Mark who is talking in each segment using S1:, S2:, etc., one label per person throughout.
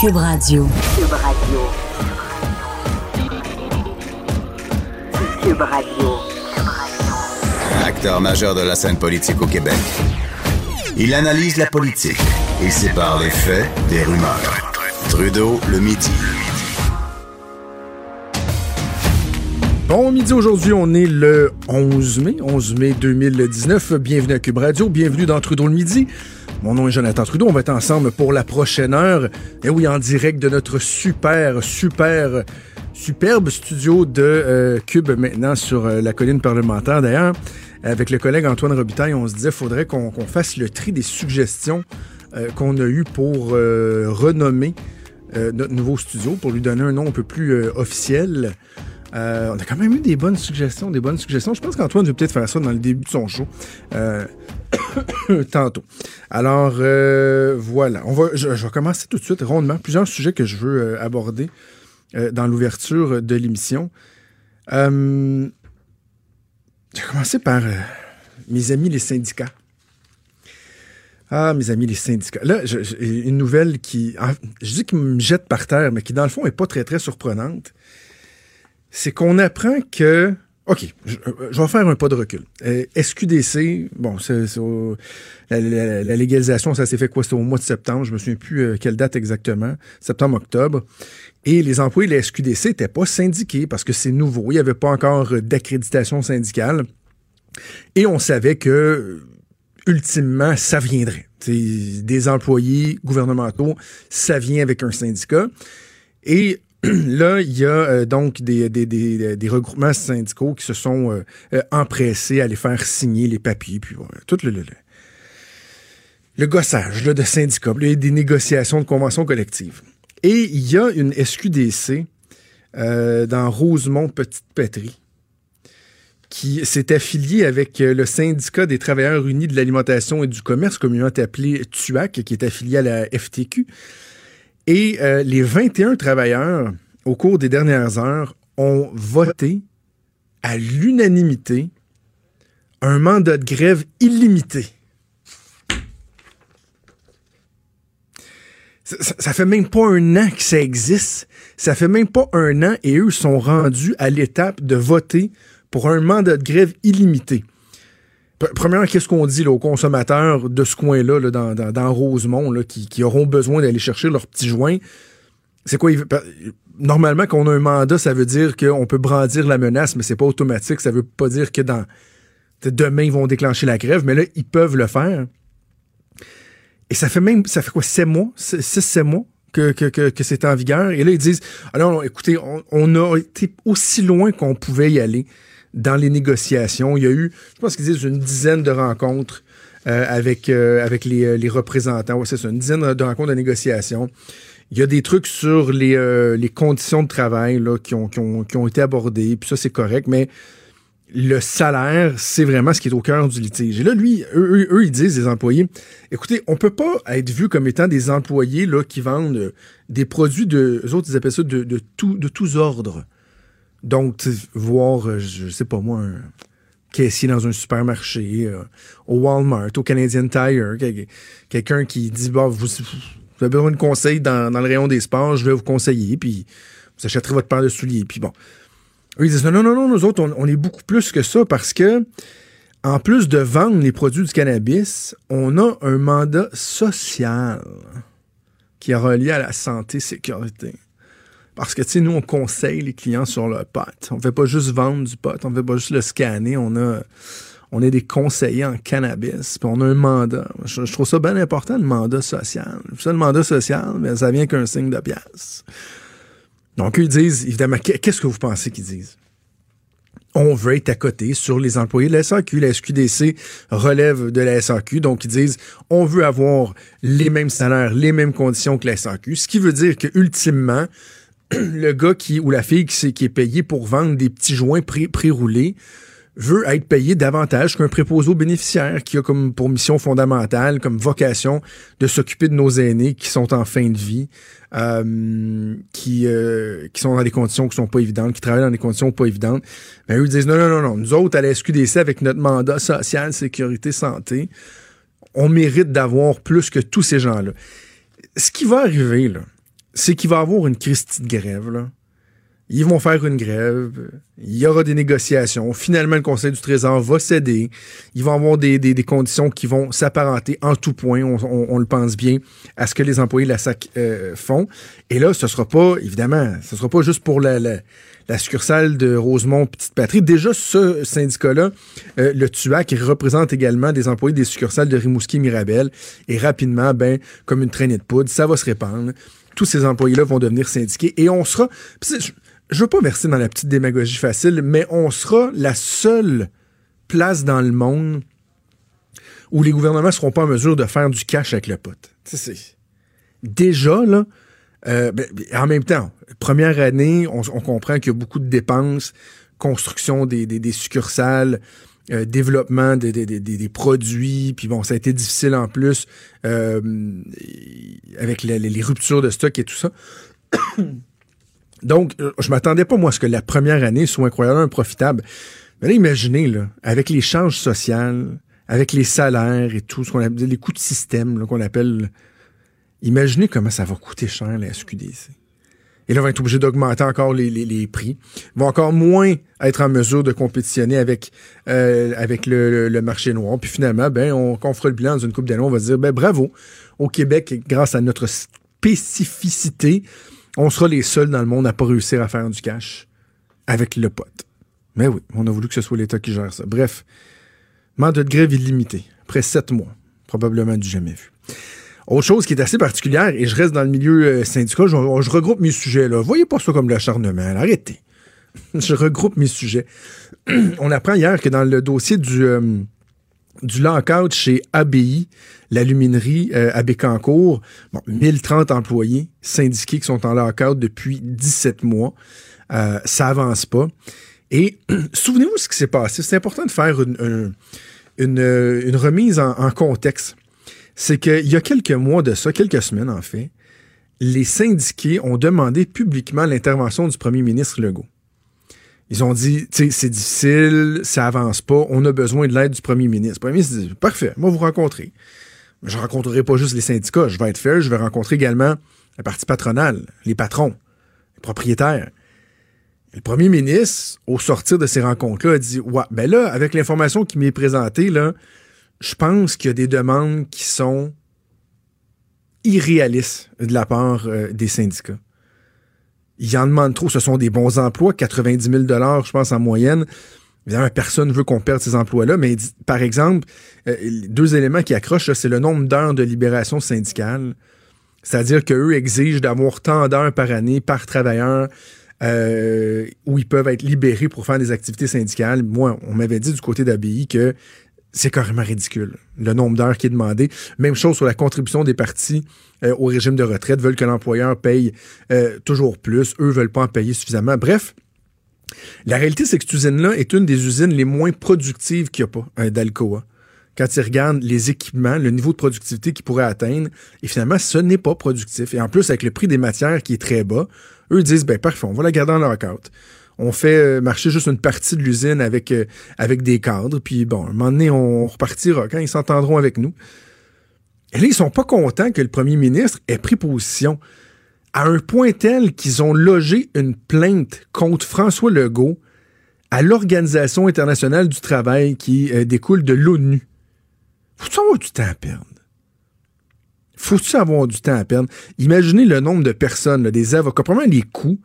S1: Cube Radio.
S2: Cube Radio. Cube Radio.
S3: Acteur majeur de la scène politique au Québec. Il analyse la politique et sépare les faits des rumeurs. Trudeau le midi.
S4: Bon midi aujourd'hui, on est le 11 mai, 11 mai 2019. Bienvenue à Cube Radio, bienvenue dans Trudeau le midi. Mon nom est Jonathan Trudeau. On va être ensemble pour la prochaine heure. Et oui, en direct de notre super, super, superbe studio de euh, Cube maintenant sur euh, la colline parlementaire. D'ailleurs, avec le collègue Antoine Robitaille, on se disait faudrait qu'on fasse le tri des suggestions euh, qu'on a eues pour renommer notre nouveau studio, pour lui donner un nom un peu plus officiel. Euh, on a quand même eu des bonnes suggestions, des bonnes suggestions. Je pense qu'Antoine veut peut-être faire ça dans le début de son show. Euh, tantôt. Alors, euh, voilà. On va, je, vais commencer tout de suite rondement. Plusieurs sujets que je veux aborder dans l'ouverture de l'émission. je vais commencer par mes amis les syndicats. Ah, mes amis les syndicats. Là, une nouvelle qui, je dis qui me jette par terre, mais qui dans le fond est pas très très surprenante c'est qu'on apprend que OK, je, vais faire un pas de recul. Euh, SQDC, bon, c'est, la, légalisation, ça s'est fait quoi? C'était au mois de septembre, je me souviens plus euh, quelle date exactement, septembre-octobre. Et les employés de la SQDC n'étaient pas syndiqués parce que c'est nouveau, il n'y avait pas encore d'accréditation syndicale. Et on savait que, ultimement, ça viendrait. des employés gouvernementaux, ça vient avec un syndicat. Et là, il y a euh, donc des, regroupements syndicaux qui se sont euh, euh, empressés à les faire signer les papiers, puis tout le, le, le gossage là, de syndicats, a des négociations de conventions collectives. Et il y a une SQDC dans Rosemont-Petite-Patrie qui s'est affiliée avec le syndicat des travailleurs unis de l'alimentation et du commerce, communément appelé TUAC, qui est affilié à la FTQ. Et euh, les 21 travailleurs, au cours des dernières heures, ont voté à l'unanimité un mandat de grève illimité. Ça, ça, fait même pas un an que ça existe. Ça fait même pas un an et eux sont rendus à l'étape de voter pour un mandat de grève illimité. Premièrement, qu'est-ce qu'on dit aux consommateurs de ce coin-là, dans, Rosemont, qui, auront besoin d'aller chercher leurs petits joints? C'est quoi? Normalement, quand on a un mandat, ça veut dire qu'on peut brandir la menace, mais c'est pas automatique. Ça veut pas dire que dans demain, ils vont déclencher la grève, mais là, ils peuvent le faire. Et ça fait même, ça fait quoi, sept mois, six, sept mois que, que, c'est en vigueur? Et là, ils disent, alors, écoutez, on a été aussi loin qu'on pouvait y aller dans les négociations. Il y a eu, je pense qu'ils disent, une dizaine de rencontres euh, avec, euh, avec les, euh, les représentants. Ouais, c'est ça, une dizaine de rencontres de négociations. Il y a des trucs sur les, les conditions de travail là, qui, ont, qui, ont, qui ont été abordés, puis ça, c'est correct, mais le salaire, c'est vraiment ce qui est au cœur du litige. Et là, lui, eux, eux, ils disent, les employés, écoutez, on peut pas être vu comme étant des employés là, qui vendent des produits de, eux autres, ils appellent ça de, de, tout, de tous ordres. Donc, voir, euh, je sais pas moi, un caissier dans un supermarché, euh, au Walmart, au Canadian Tire, quelqu'un qui dit bah, vous, avez besoin de conseils dans, le rayon des sports, je vais vous conseiller, puis vous achèterez votre paire de souliers. Puis bon. Eux, ils disent non, non, non, nous autres, on, est beaucoup plus que ça parce que, en plus de vendre les produits du cannabis, on a un mandat social qui est relié à la santé sécurité. Parce que, tu sais, nous, on conseille les clients sur le pot. On ne fait pas juste vendre du pot, on ne fait pas juste le scanner. On a, on est des conseillers en cannabis, puis on a un mandat. Je, trouve ça bien important, le mandat social. Ça, le mandat social, mais ça vient qu'un signe de pièce. Donc, ils disent, évidemment, qu'est-ce que vous pensez qu'ils disent? on veut être à côté sur les employés de la SAQ. La SQDC relève de la SAQ, donc ils disent on veut avoir les mêmes salaires, les mêmes conditions que la SAQ, ce qui veut dire que ultimement, le gars qui ou la fille qui, est payé pour vendre des petits joints pré- pré-roulés veut être payé davantage qu'un préposé aux bénéficiaires qui a comme pour mission fondamentale, comme vocation de s'occuper de nos aînés qui sont en fin de vie, euh, qui, euh, qui sont dans des conditions qui sont pas évidentes, qui travaillent dans des conditions pas évidentes. Ben, eux disent non, non, non, non. Nous autres, à la SQDC, avec notre mandat social, sécurité, santé, on mérite d'avoir plus que tous ces gens-là. Ce qui va arriver, là, c'est qu'il va avoir une Christie de grève. Ils vont faire une grève. Il y aura des négociations. Finalement, le Conseil du Trésor va céder. Ils vont avoir des, conditions qui vont s'apparenter en tout point, on, le pense bien, à ce que les employés de la SAC euh, font. Et là, ce sera pas, évidemment, ce sera pas juste pour la, la, succursale de Rosemont Petite Patrie. Déjà, ce syndicat-là, euh, le TUAC, représente également des employés des succursales de Rimouski Mirabel. Et rapidement, ben, comme une traînée de poudre, ça va se répandre. Tous ces employés-là vont devenir syndiqués et on sera. Je, veux pas verser dans la petite démagogie facile, mais on sera la seule place dans le monde où les gouvernements seront pas en mesure de faire du cash avec le pote. Déjà, là, euh, ben, en même temps, première année, on, comprend qu'il y a beaucoup de dépenses, construction des succursales, euh, développement des, des, des, des produits, puis bon, ça a été difficile en plus euh, avec les, les ruptures de stock et tout ça. Donc, euh, je m'attendais pas, moi, à ce que la première année soit incroyablement profitable. Mais là, imaginez, là, avec les charges sociales, avec les salaires et tout, ce qu'on appelle les coûts de système qu'on appelle. Imaginez comment ça va coûter cher la SQDC. Et là, on va être obligé d'augmenter encore les, les, prix. Ils vont encore moins être en mesure de compétitionner avec, euh, avec le, le- marché noir. Puis finalement, ben, on, fera le bilan dans une coupe d'années, on va dire, ben, bravo. Au Québec, grâce à notre spécificité, on sera les seuls dans le monde à pas réussir à faire du cash avec le pote. Mais oui, on a voulu que ce soit l'État qui gère ça. Bref, mandat de grève illimité, après sept mois. Probablement du jamais vu. Autre chose qui est assez particulière, et je reste dans le milieu euh, syndical, je, regroupe mes sujets. Là. Voyez pas ça comme l'acharnement. Arrêtez. je regroupe mes sujets. On apprend hier que dans le dossier du, euh, lockout chez ABI, l'aluminerie euh, à Bécancour, bon, 1030 employés syndiqués qui sont en lockout depuis 17 mois. Ça avance pas. Et souvenez-vous ce qui s'est passé. C'est important de faire une, un- une, une remise en contexte. C'est qu'il y a quelques mois de ça, quelques semaines en fait, les syndiqués ont demandé publiquement l'intervention du premier ministre Legault. Ils ont dit, c'est difficile, ça avance pas, on a besoin de l'aide du premier ministre. Le premier ministre dit, parfait, moi vous rencontrer. Je rencontrerai pas juste les syndicats, je vais être fair, je vais rencontrer également la partie patronale, les patrons, les propriétaires. Le premier ministre, au sortir de ces rencontres-là, a dit Ouais, ben là, avec l'information qui m'est présentée, là, je pense qu'il y a des demandes qui sont irréalistes de la part euh, des syndicats. Ils en demandent trop. Ce sont des bons emplois, 90 000 je pense, en moyenne. Évidemment, personne ne veut qu'on perde ces emplois-là, mais par exemple, euh, deux éléments qui accrochent, c'est le nombre d'heures de libération syndicale. C'est-à-dire qu'eux exigent d'avoir tant d'heures par année par travailleur euh, où ils peuvent être libérés pour faire des activités syndicales. Moi, on m'avait dit du côté d'ABI que c'est carrément ridicule, le nombre d'heures qui est demandé. Même chose sur la contribution des partis euh, au régime de retraite, veulent que l'employeur paye euh, toujours plus, eux veulent pas en payer suffisamment. Bref, la réalité, c'est que cette usine-là est une des usines les moins productives qu'il n'y a pas euh, d'Alcoa. Quand ils regardent les équipements, le niveau de productivité qu'ils pourraient atteindre, et finalement, ce n'est pas productif. Et en plus, avec le prix des matières qui est très bas, eux disent, ben parfait, on va la garder en lockout. On fait euh, marcher juste une partie de l'usine avec, euh, avec des cadres, puis bon, un moment donné, on repartira quand ils s'entendront avec nous. Et là, ils sont pas contents que le premier ministre ait pris position à un point tel qu'ils ont logé une plainte contre François Legault à l'Organisation internationale du travail qui euh, découle de l'ONU. Faut-tu avoir du temps à perdre? Faut-tu avoir du temps à perdre? Imaginez le nombre de personnes, des avocats, probablement les coûts,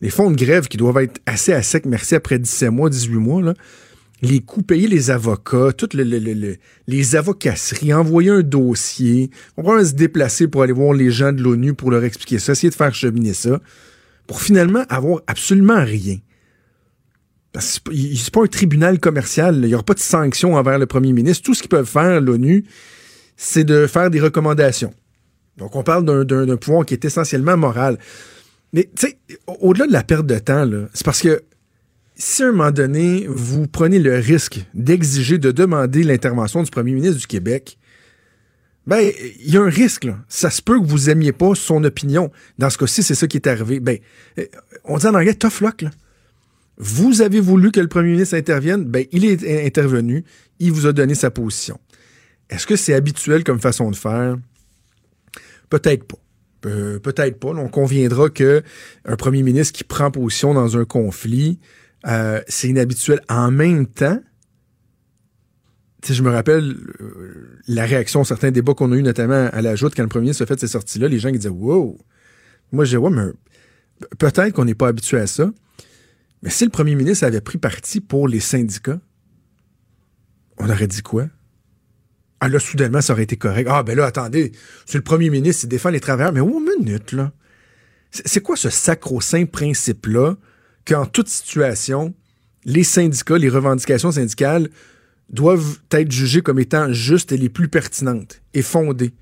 S4: les fonds de grève qui doivent être assez à sec, merci, après 17 mois, 18 mois, les coûts, payer les avocats, toutes le, le- le- le- les avocasseries, envoyer un dossier, on va se déplacer pour aller voir les gens de l'ONU pour leur expliquer ça, essayer de faire cheminer ça, pour finalement avoir absolument rien. Pas, il- c'est pas un tribunal commercial. Il n'y aura pas de sanction envers le premier ministre. Tout ce qu'ils peuvent faire, l'ONU, c'est de faire des recommandations. Donc, on parle d'un pouvoir qui est essentiellement moral. Mais, tu sais, au- au-delà de la perte de temps, c'est parce que si à un moment donné, vous prenez le risque d'exiger, de demander l'intervention du premier ministre du Québec, ben, il y a un risque. Ça se peut que vous aimiez pas son opinion. Dans ce cas-ci, c'est ça qui est arrivé. Ben, euh, on dit en anglais tough luck. Vous avez voulu que le premier ministre intervienne, ben, il est in- intervenu, il vous a donné sa position. Est-ce que c'est habituel comme façon de faire? Peut-être pas. Pe- Peut-être pas. On conviendra que un premier ministre qui prend position dans un conflit, euh, c'est inhabituel. En même temps, sais, je me rappelle euh, la réaction certains débats qu'on a eu notamment à la joute quand le premier ministre a fait ces sorties-là, les gens qui disaient Wow! Moi, je disais, ouais, mais peut-être qu'on n'est pas habitué à ça. Mais si le premier ministre avait pris parti pour les syndicats, on aurait dit quoi? Ah là, soudainement, ça aurait été correct. Ah ben là, attendez, c'est le premier ministre, il défend les travailleurs. Mais oh, minute, là. C'est quoi ce sacro-saint principe-là qu'en toute situation, les syndicats, les revendications syndicales doivent être jugées comme étant justes et les plus pertinentes et fondées?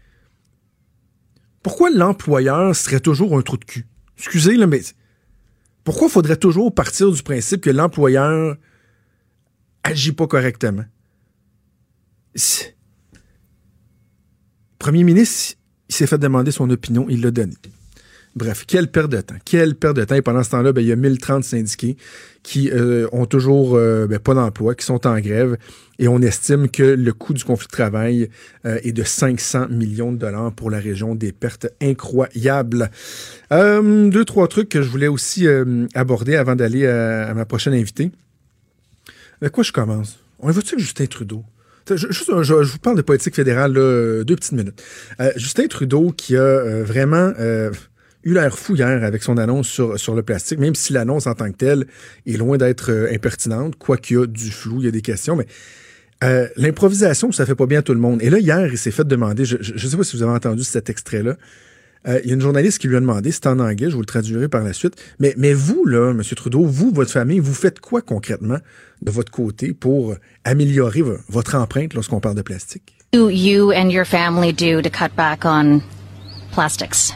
S4: Pourquoi l'employeur serait toujours un trou de cul? Excusez, là, mais pourquoi faudrait toujours partir du principe que l'employeur agit pas correctement? Premier ministre, il s'est fait demander son opinion, il l'a donné. Bref, quelle perte de temps. Quelle perte de temps. Et pendant ce temps-là, ben, il y a 1030 syndiqués qui euh, ont toujours euh, ben, pas d'emploi, qui sont en grève. Et on estime que le coût du conflit de travail euh, est de 500 millions de dollars pour la région. Des pertes incroyables. Euh, deux, trois trucs que je voulais aussi aborder avant d'aller à, ma prochaine invitée. Avec quoi je commence? On évoque avec Justin Trudeau? Je- vous parle de politique fédérale, deux petites minutes. Euh, Justin Trudeau qui a euh, vraiment euh, eu l'air fou hier avec son annonce sur, le plastique, même si l'annonce en tant que telle est loin d'être impertinente, quoiqu'il y a du flou, il y a des questions, mais l'improvisation, ça fait pas bien à tout le monde. Et là, hier, il s'est fait demander, je ne sais pas si vous avez entendu cet extrait-là, euh, il y a une journaliste qui lui a demandé, c'est en anglais, je vous le traduirai par la suite, mais, mais vous, là, M. Trudeau, vous, votre famille, vous faites quoi concrètement de votre côté pour améliorer vo- votre empreinte lorsqu'on parle de plastique?
S5: you and your family do to cut back on plastics?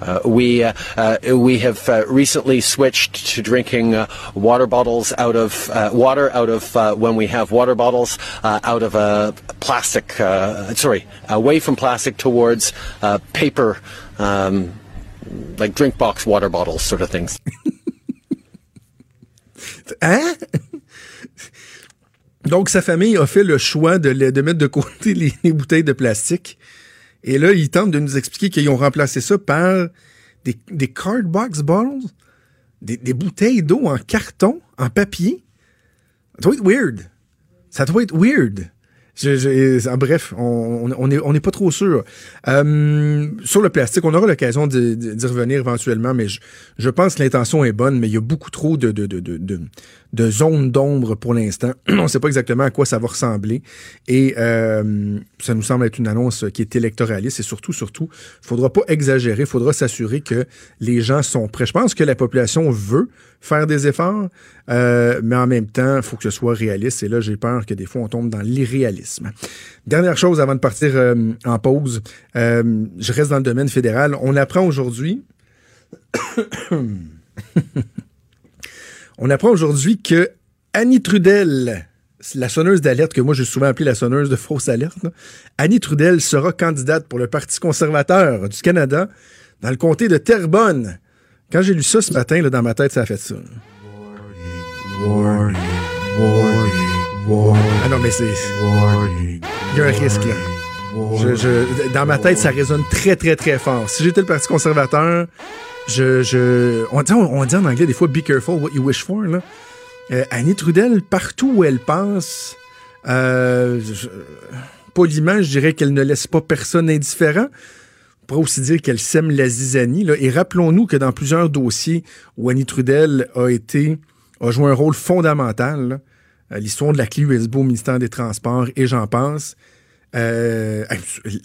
S6: Uh, we uh, uh, we have uh, recently switched to drinking uh, water bottles out of uh, water out of uh, when we have water bottles uh, out of a plastic. Uh, sorry, away from plastic towards uh, paper, um, like drink box water bottles, sort of things.
S4: Hein? Donc, sa famille a fait le choix de, le- de mettre de côté les, les bouteilles de plastique. Et là, ils tentent de nous expliquer qu'ils ont remplacé ça par des, des cardbox bottles, des, bouteilles d'eau en carton, en papier. Ça doit être weird. Ça doit être weird. En bref, on on- on est, on n'est pas trop sûr. Euh, sur le plastique, on aura l'occasion d'y revenir éventuellement, mais je, pense que l'intention est bonne, mais il y a beaucoup trop de, de, de, zones d'ombre pour l'instant. on ne sait pas exactement à quoi ça va ressembler. Et euh, ça nous semble être une annonce qui est électoraliste. Et surtout, surtout, il faudra pas exagérer. Il faudra s'assurer que les gens sont prêts. Je pense que la population veut faire des efforts, euh, mais en même temps, il faut que ce soit réaliste. Et là, j'ai peur que des fois, on tombe dans l'irréalisme. Dernière chose avant de partir euh, en pause, euh, je reste dans le domaine fédéral. On apprend aujourd'hui on apprend aujourd'hui que Annie Trudel, la sonneuse d'alerte que moi j'ai souvent appelée la sonneuse de fausse alerte, Annie Trudel sera candidate pour le Parti conservateur du Canada dans le comté de Terrebonne. Quand j'ai lu ça ce matin, là, dans ma tête, ça a fait ça. Ah non, mais c'est. Il y a un risque, là. Je- dans ma tête, ça résonne très, très, très fort. Si j'étais le Parti conservateur, on, dit, en anglais des fois be careful what you wish for. Euh, Annie Trudel, partout où elle passe, euh, je- poliment, je dirais qu'elle ne laisse pas personne indifférent. On pourrait aussi dire qu'elle sème la zizanie. Et rappelons-nous que dans plusieurs dossiers où Annie Trudel a été, a joué un rôle fondamental, euh, l'histoire de la clé USB au ministère des Transports et j'en passe. Euh,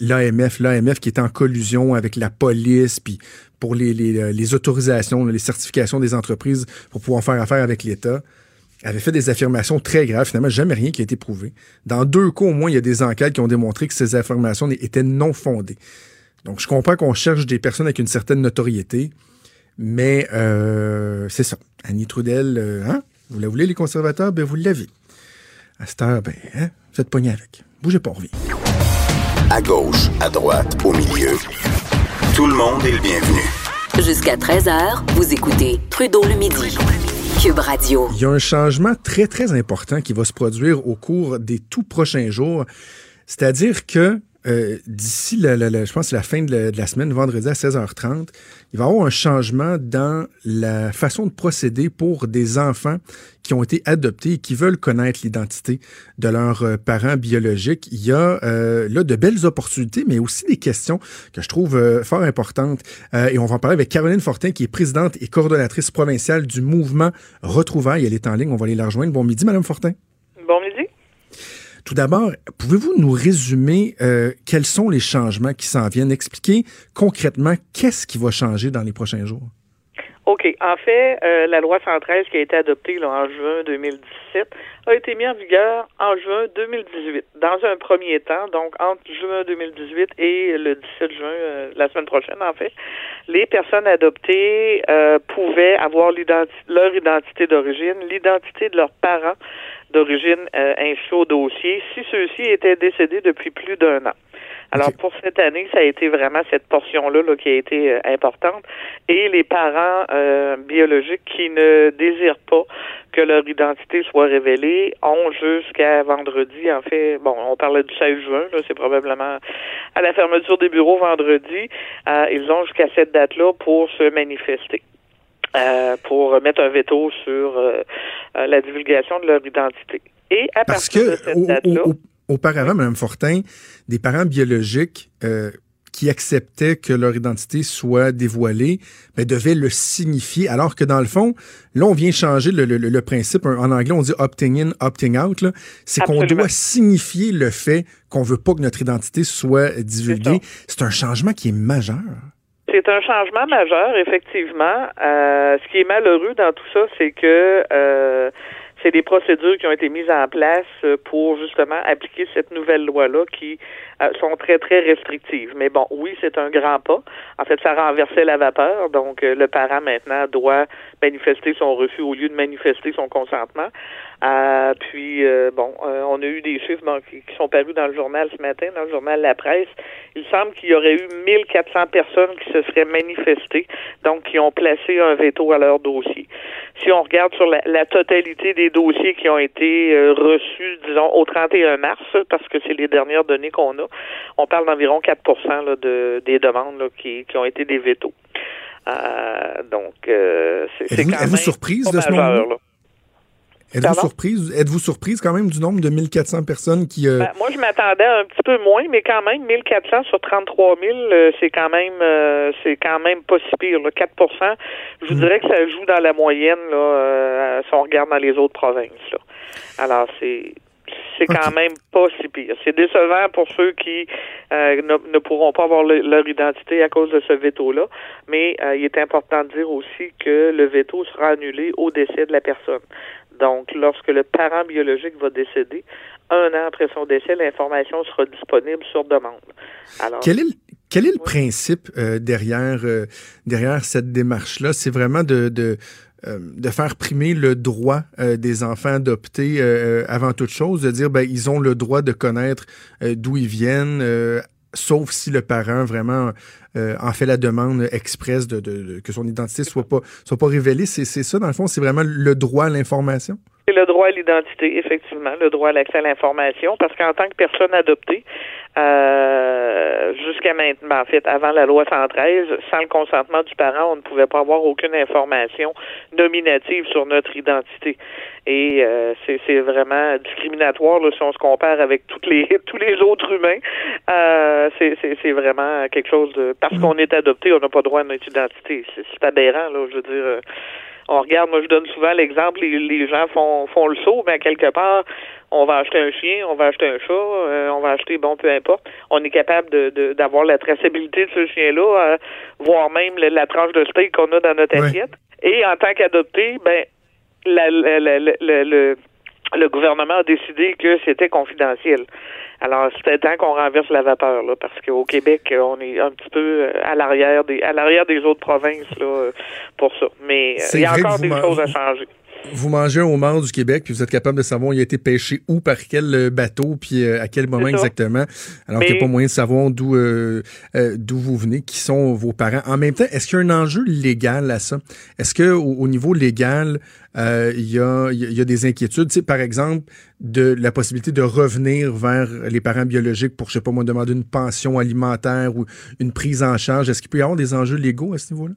S4: L'AMF, l'AMF qui est en collusion avec la police, puis pour les, les, les autorisations, les certifications des entreprises pour pouvoir faire affaire avec l'État. avait fait des affirmations très graves. Finalement, jamais rien qui a été prouvé. Dans deux cas, au moins, il y a des enquêtes qui ont démontré que ces affirmations étaient non fondées. Donc, je comprends qu'on cherche des personnes avec une certaine notoriété, mais euh, c'est ça. Annie Trudel, euh, hein? Vous la voulez, les conservateurs? Ben, vous l'avez. À cette heure, ben, hein? Vous êtes pogné avec. Bougez pas, on revient.
S3: À gauche, à droite, au milieu. Tout le monde est le bienvenu.
S1: Jusqu'à 13h, vous écoutez Trudeau le midi. Cube Radio.
S4: Il y a un changement très, très important qui va se produire au cours des tout prochains jours. C'est-à-dire que euh, d'ici, la, la- la- je pense, la fin de la, de la semaine, vendredi à 16h30, il va y avoir un changement dans la façon de procéder pour des enfants qui ont été adoptés et qui veulent connaître l'identité de leurs euh, parents biologiques. Il y a euh, là de belles opportunités, mais aussi des questions que je trouve euh, fort importantes. Euh, et on va en parler avec Caroline Fortin, qui est présidente et coordonnatrice provinciale du mouvement Retrouvailles. Elle est en ligne, on va aller la rejoindre. Bon midi, Madame Fortin.
S7: Bon midi.
S4: Tout d'abord, pouvez-vous nous résumer quels sont les changements qui s'en viennent, expliquer concrètement qu'est-ce qui va changer dans les prochains jours?
S7: OK. En fait, euh, la loi 113 qui a été adoptée là, en juin 2017 a été mise en vigueur en juin 2018. Dans un premier temps, donc entre juin 2018 et le 17 juin, euh, la semaine prochaine en fait, les personnes adoptées euh, pouvaient avoir leur identité d'origine, l'identité de leurs parents d'origine euh, inscrits au dossier si ceux-ci étaient décédés depuis plus d'un an. Alors pour cette année, ça a été vraiment cette portion-là là, qui a été euh, importante. Et les parents euh, biologiques qui ne désirent pas que leur identité soit révélée ont jusqu'à vendredi. En fait, bon, on parlait du 16 juin, là, c'est probablement à la fermeture des bureaux vendredi. Euh, ils ont jusqu'à cette date-là pour se manifester. euh, pour mettre un veto sur euh, la divulgation de leur identité. Et à
S4: Parce
S7: partir de cette date-là,
S4: au- au- auparavant, Mme Fortin, des parents biologiques euh, qui acceptaient que leur identité soit dévoilée ben, devaient le signifier, alors que dans le fond, là, on vient changer le, le- le principe. En anglais, on dit opting in, opting out. C'est qu'on doit signifier le fait qu'on veut pas que notre identité soit divulguée. C'est un changement qui est majeur.
S7: C'est un changement majeur, effectivement. Euh, ce qui est malheureux dans tout ça, c'est que euh, c'est des procédures qui ont été mises en place euh, pour justement appliquer cette nouvelle loi-là qui euh, sont très, très restrictives. Mais bon, oui, c'est un grand pas. En fait, ça renversait la vapeur. Donc, euh, le parent maintenant doit manifester son refus au lieu de manifester son consentement. Euh, puis, euh, bon, euh, on a eu des chiffres bon, qui, qui sont parus dans le journal ce matin, dans le journal La Presse. Il semble qu'il y aurait eu 1400 personnes qui se seraient manifestées, donc qui ont placé un veto à leur dossier. Si on regarde sur la, la totalité des dossiers qui ont été reçus, disons, au 31 mars, parce que c'est les dernières données qu'on a, on parle d'environ 4 là, de, des demandes là, qui, qui ont été des vétos. Euh, donc, euh, c'est
S4: Êtes-vous
S7: quand
S4: êtes-vous
S7: même
S4: surprise
S7: pas
S4: de ce
S7: là.
S4: Êtes-vous surprise, êtes-vous surprise quand même du nombre de 1400 personnes qui... euh,
S7: Ben, moi, je m'attendais à un petit peu moins, mais quand même, 1400 sur 33 000, euh, c'est quand même, euh, c'est quand même pas si pire. Là. 4 Je vous
S4: Mm.
S7: dirais que ça joue dans la moyenne, là, si on regarde dans les autres provinces. Là. Alors, c'est, c'est quand même pas si pire. C'est décevant pour ceux qui euh, ne, ne pourront pas avoir le- leur identité à cause de ce veto-là, mais euh, il est important de dire aussi que le veto sera annulé au décès de la personne. Donc, lorsque le parent biologique va décéder, un an après son décès, l'information sera disponible sur demande. Alors,
S4: Quel est le, quel est le principe euh, derrière, derrière cette démarche-là? C'est vraiment de, de, euh, de faire primer le droit euh, des enfants adoptés euh, avant toute chose, de dire ben ils ont le droit de connaître d'où ils viennent, sauf si le parent vraiment en fait la demande expresse de, que son identité soit pas soit pas révélée. C'est ça dans le fond, c'est vraiment le droit à l'information.
S7: C'est le droit à l'identité, effectivement, le droit à l'accès à l'information, parce qu'en tant que personne adoptée, euh, jusqu'à maintenant, en fait, avant la loi 113, sans le consentement du parent, on ne pouvait pas avoir aucune information nominative sur notre identité. Et euh, c'est vraiment discriminatoire là, si on se compare avec toutes les tous les autres humains. Euh, c'est vraiment quelque chose de parce qu'on est adopté, on n'a pas droit à notre identité. C'est c'est aberrant, là, je veux dire. On regarde, moi je donne souvent l'exemple, les, les gens font font le saut, mais quelque part, on va acheter un chien, on va acheter un chat, euh, on va acheter, bon, peu importe. On est capable de de- d'avoir la traçabilité de ce chien-là, euh, voire même le- la tranche de steak qu'on a dans notre assiette. Et en tant qu'adopté, ben la- la- la- la- le, le, gouvernement a décidé que c'était confidentiel. Alors, c'était temps qu'on renverse la vapeur, là, parce qu'au Québec, on est un petit peu euh, à l'arrière des à l'arrière des autres provinces là, euh, pour ça. Mais euh, il y a encore des choses à changer.
S4: Vous mangez un homard du Québec, puis vous êtes capable de savoir il a été pêché où, par quel euh, bateau, puis euh, à quel moment exactement. Alors
S7: Mais-
S4: qu'il n'y a pas moyen de savoir d'où euh, euh, d'où vous venez, qui sont vos parents. En même temps, est-ce qu'il y a un enjeu légal à ça? Est-ce que au, au niveau légal, il y, a, il y a- il y a des inquiétudes? Tu sais, par exemple, de la possibilité de revenir vers les parents biologiques pour, je sais pas moi, demander une pension alimentaire ou une prise en charge. Est-ce qu'il peut y avoir des enjeux légaux à ce niveau-là?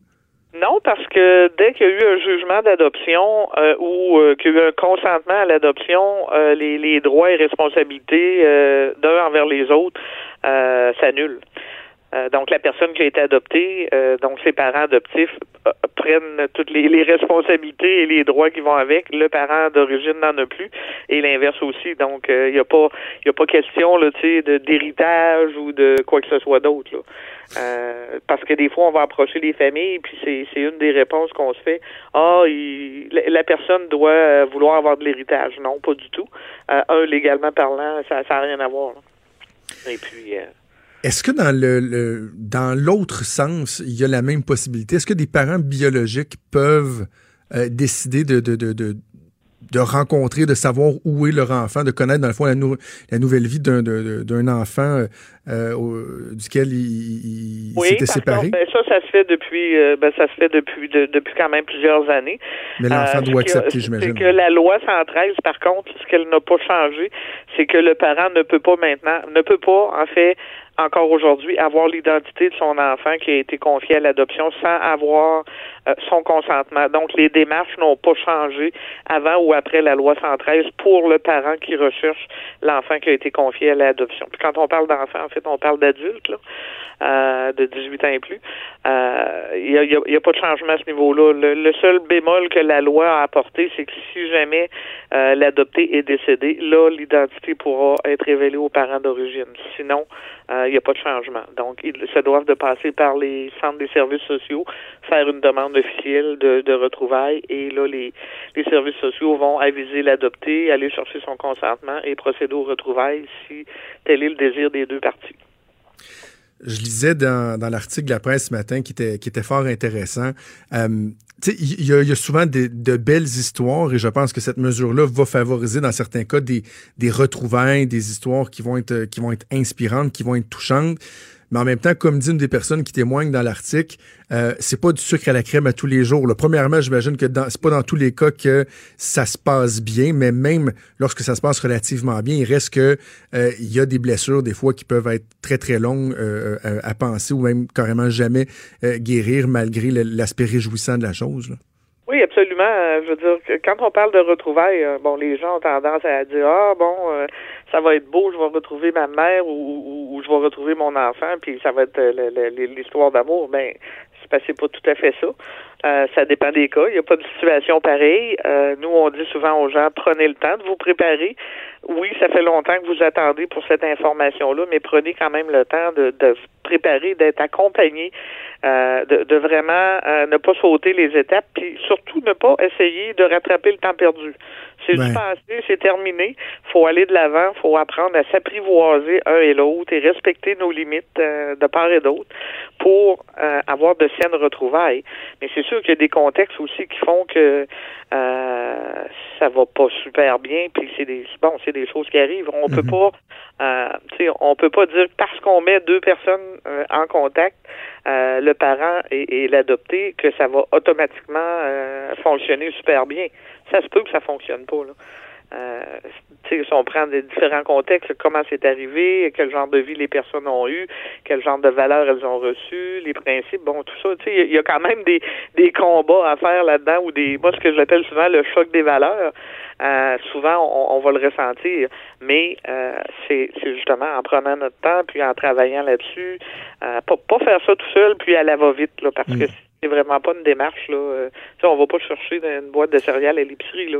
S7: Non, parce que dès qu'il y a eu un jugement d'adoption euh, ou euh, qu'il y a eu un consentement à l'adoption, euh, les, droits et responsabilités d'un envers les autres s'annulent. Euh, donc la personne qui a été adoptée, euh, donc ses parents adoptifs euh, prennent toutes les, les responsabilités et les droits qui vont avec. Le parent d'origine n'en a plus et l'inverse aussi. Donc il n'y a pas y a pas question là, d'héritage ou de quoi que ce soit d'autre. Euh, parce que des fois, on va approcher les familles, puis c'est, c'est une des réponses qu'on se fait. Ah, la, personne doit euh, vouloir avoir de l'héritage. Non, pas du tout. Euh, un, légalement parlant, ça n'a rien à voir. là. Et puis, euh,
S4: Est-ce que dans le, le- dans l'autre sens, il y a la même possibilité? Est-ce que des parents biologiques peuvent euh, décider de, de, de, de, de rencontrer, de savoir où est leur enfant, de connaître dans le fond la, nou- la nouvelle vie d'un, d'un enfant euh, au- duquel il, il-
S7: oui,
S4: s'était
S7: par
S4: séparé?
S7: contre, ben, ça, ça se fait depuis, euh, ben, ça se fait depuis, de- depuis quand même plusieurs années.
S4: Mais l'enfant
S7: Euh,
S4: doit accepter, j'imagine.
S7: C'est que la loi 113, par contre, ce qu'elle n'a pas changé, c'est que le parent ne peut pas maintenant, ne peut pas, en fait, encore aujourd'hui, avoir l'identité de son enfant qui a été confié à l'adoption sans avoir euh, son consentement. Donc, les démarches n'ont pas changé avant ou après la loi 113 pour le parent qui recherche l'enfant qui a été confié à l'adoption. Puis quand on parle d'enfant, en fait, on parle d'adulte, euh, de 18 ans et plus. Euh, Il n'y a, y a- pas de changement à ce niveau-là. Le, le seul bémol que la loi a apporté, c'est que si jamais l'adopté est décédé, là, l'identité pourra être révélée aux parents d'origine. Sinon, il n'y a pas de changement. Donc, ils se doivent de passer par les centres des services sociaux, faire une demande officielle de, retrouvailles, et là, les, les services sociaux vont aviser l'adopté, aller chercher son consentement et procéder aux retrouvailles si tel est le désir des deux parties.
S4: Je lisais dans, dans l'article de la presse ce matin qui était, qui était fort intéressant. Euh, il y, y a souvent de belles histoires et je pense que cette mesure-là va favoriser dans certains cas des, des retrouvailles, des histoires qui vont être qui vont être inspirantes, qui vont être touchantes. Mais en même temps, comme dit une des personnes qui témoignent dans l'article, euh, c'est pas du sucre à la crème à tous les jours. Premièrement, j'imagine que dans, c'est pas dans tous les cas que ça se passe bien, mais même lorsque ça se passe relativement bien, il reste que euh, il y a des blessures des fois qui peuvent être très très longues euh, à penser ou même carrément jamais guérir malgré l'aspect réjouissant de la chose.
S7: Oui, absolument. Je veux dire quand on parle de retrouvailles, bon, les gens ont tendance à dire ah bon, ça va être beau, je vais retrouver ma mère ou, ou- ou je vais retrouver mon enfant, puis ça va être euh, l'histoire d'amour. Ben, c'est pas tout à fait ça. Euh, ça dépend des cas. Il n'y a pas de situation pareille. Euh, nous, on dit souvent aux gens prenez le temps de vous préparer. Oui, ça fait longtemps que vous attendez pour cette information-là, mais prenez quand même le temps de, de vous préparer, d'être accompagné, euh, de, de vraiment euh, ne pas sauter les étapes, puis surtout ne pas essayer de rattraper le temps perdu. C'est du passé, c'est terminé. faut aller de l'avant, faut apprendre à s'apprivoiser un et l'autre et respecter nos limites euh, de part et d'autre pour euh, avoir de saines retrouvailles. Mais c'est sûr qu'il y a des contextes aussi qui font que euh, ça va pas super bien, puis c'est des bon, c'est des choses qui arrivent. On peut pas euh, tu sais, on peut pas dire que parce qu'on met deux personnes euh, en contact, euh, le parent et, et l'adopté, que ça va automatiquement euh, fonctionner super bien. Ça se peut que ça fonctionne pas. Là. Euh, si on prend des différents contextes, comment c'est arrivé, quel genre de vie les personnes ont eu, quel genre de valeurs elles ont reçues, les principes, bon, tout ça, tu sais, il y a quand même des, des combats à faire là-dedans ou des, moi, ce que j'appelle souvent le choc des valeurs. Euh, souvent, on, on va le ressentir, mais euh, c'est justement en prenant notre temps puis en travaillant là-dessus, euh, pas, pas faire ça tout seul puis à la va-vite, là, parce que C'est vraiment pas une démarche là. Euh, tu sais, on va pas chercher dans une boîte de céréales à l'épicerie là.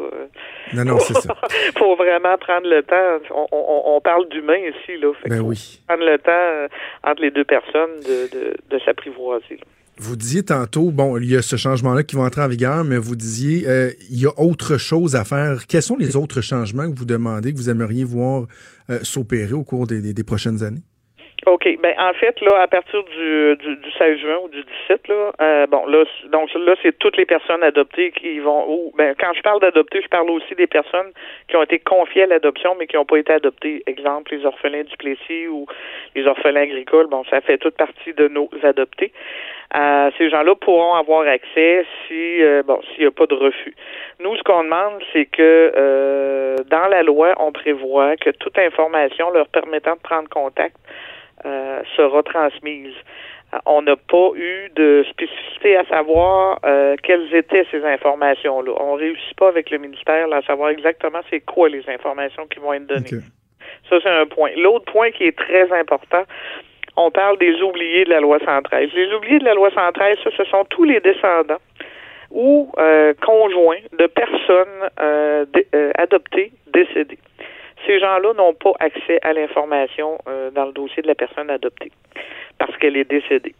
S4: Non, non, c'est ça.
S7: faut vraiment prendre le temps. On, on, on parle d'humain ici là. Fait
S4: Ben
S7: faut
S4: oui.
S7: Prendre le temps euh, entre les deux personnes de, de, de s'apprivoiser.
S4: Vous disiez tantôt, bon, il y a ce changement-là qui va entrer en vigueur, mais vous disiez, euh, il y a autre chose à faire. Quels sont les autres changements que vous demandez, que vous aimeriez voir euh, s'opérer au cours des, des- des prochaines années?
S7: OK. Ben en fait, là, à partir du, du, du 16 juin ou du 17, là, euh, bon, là, donc là, c'est toutes les personnes adoptées qui vont ou ben quand je parle d'adopter, je parle aussi des personnes qui ont été confiées à l'adoption, mais qui n'ont pas été adoptées. Exemple, les orphelins du Plessis ou les orphelins agricoles, bon, ça fait toute partie de nos adoptés. Euh, ces gens-là pourront avoir accès si euh, bon s'il n'y a pas de refus. Nous, ce qu'on demande, c'est que euh, dans la loi, on prévoit que toute information leur permettant de prendre contact euh, sera transmise. Euh, On n'a pas eu de spécificité à savoir euh, quelles étaient ces informations-là. On réussit pas avec le ministère là, à savoir exactement c'est quoi les informations qui vont être données. Ça, c'est un point. L'autre point qui est très important, on parle des oubliés de la loi 113. Les oubliés de la loi 113, ça, ce sont tous les descendants ou euh, conjoints de personnes euh, adoptées décédées. Ces gens-là n'ont pas accès à l'information euh, dans le dossier de la personne adoptée parce qu'elle est décédée.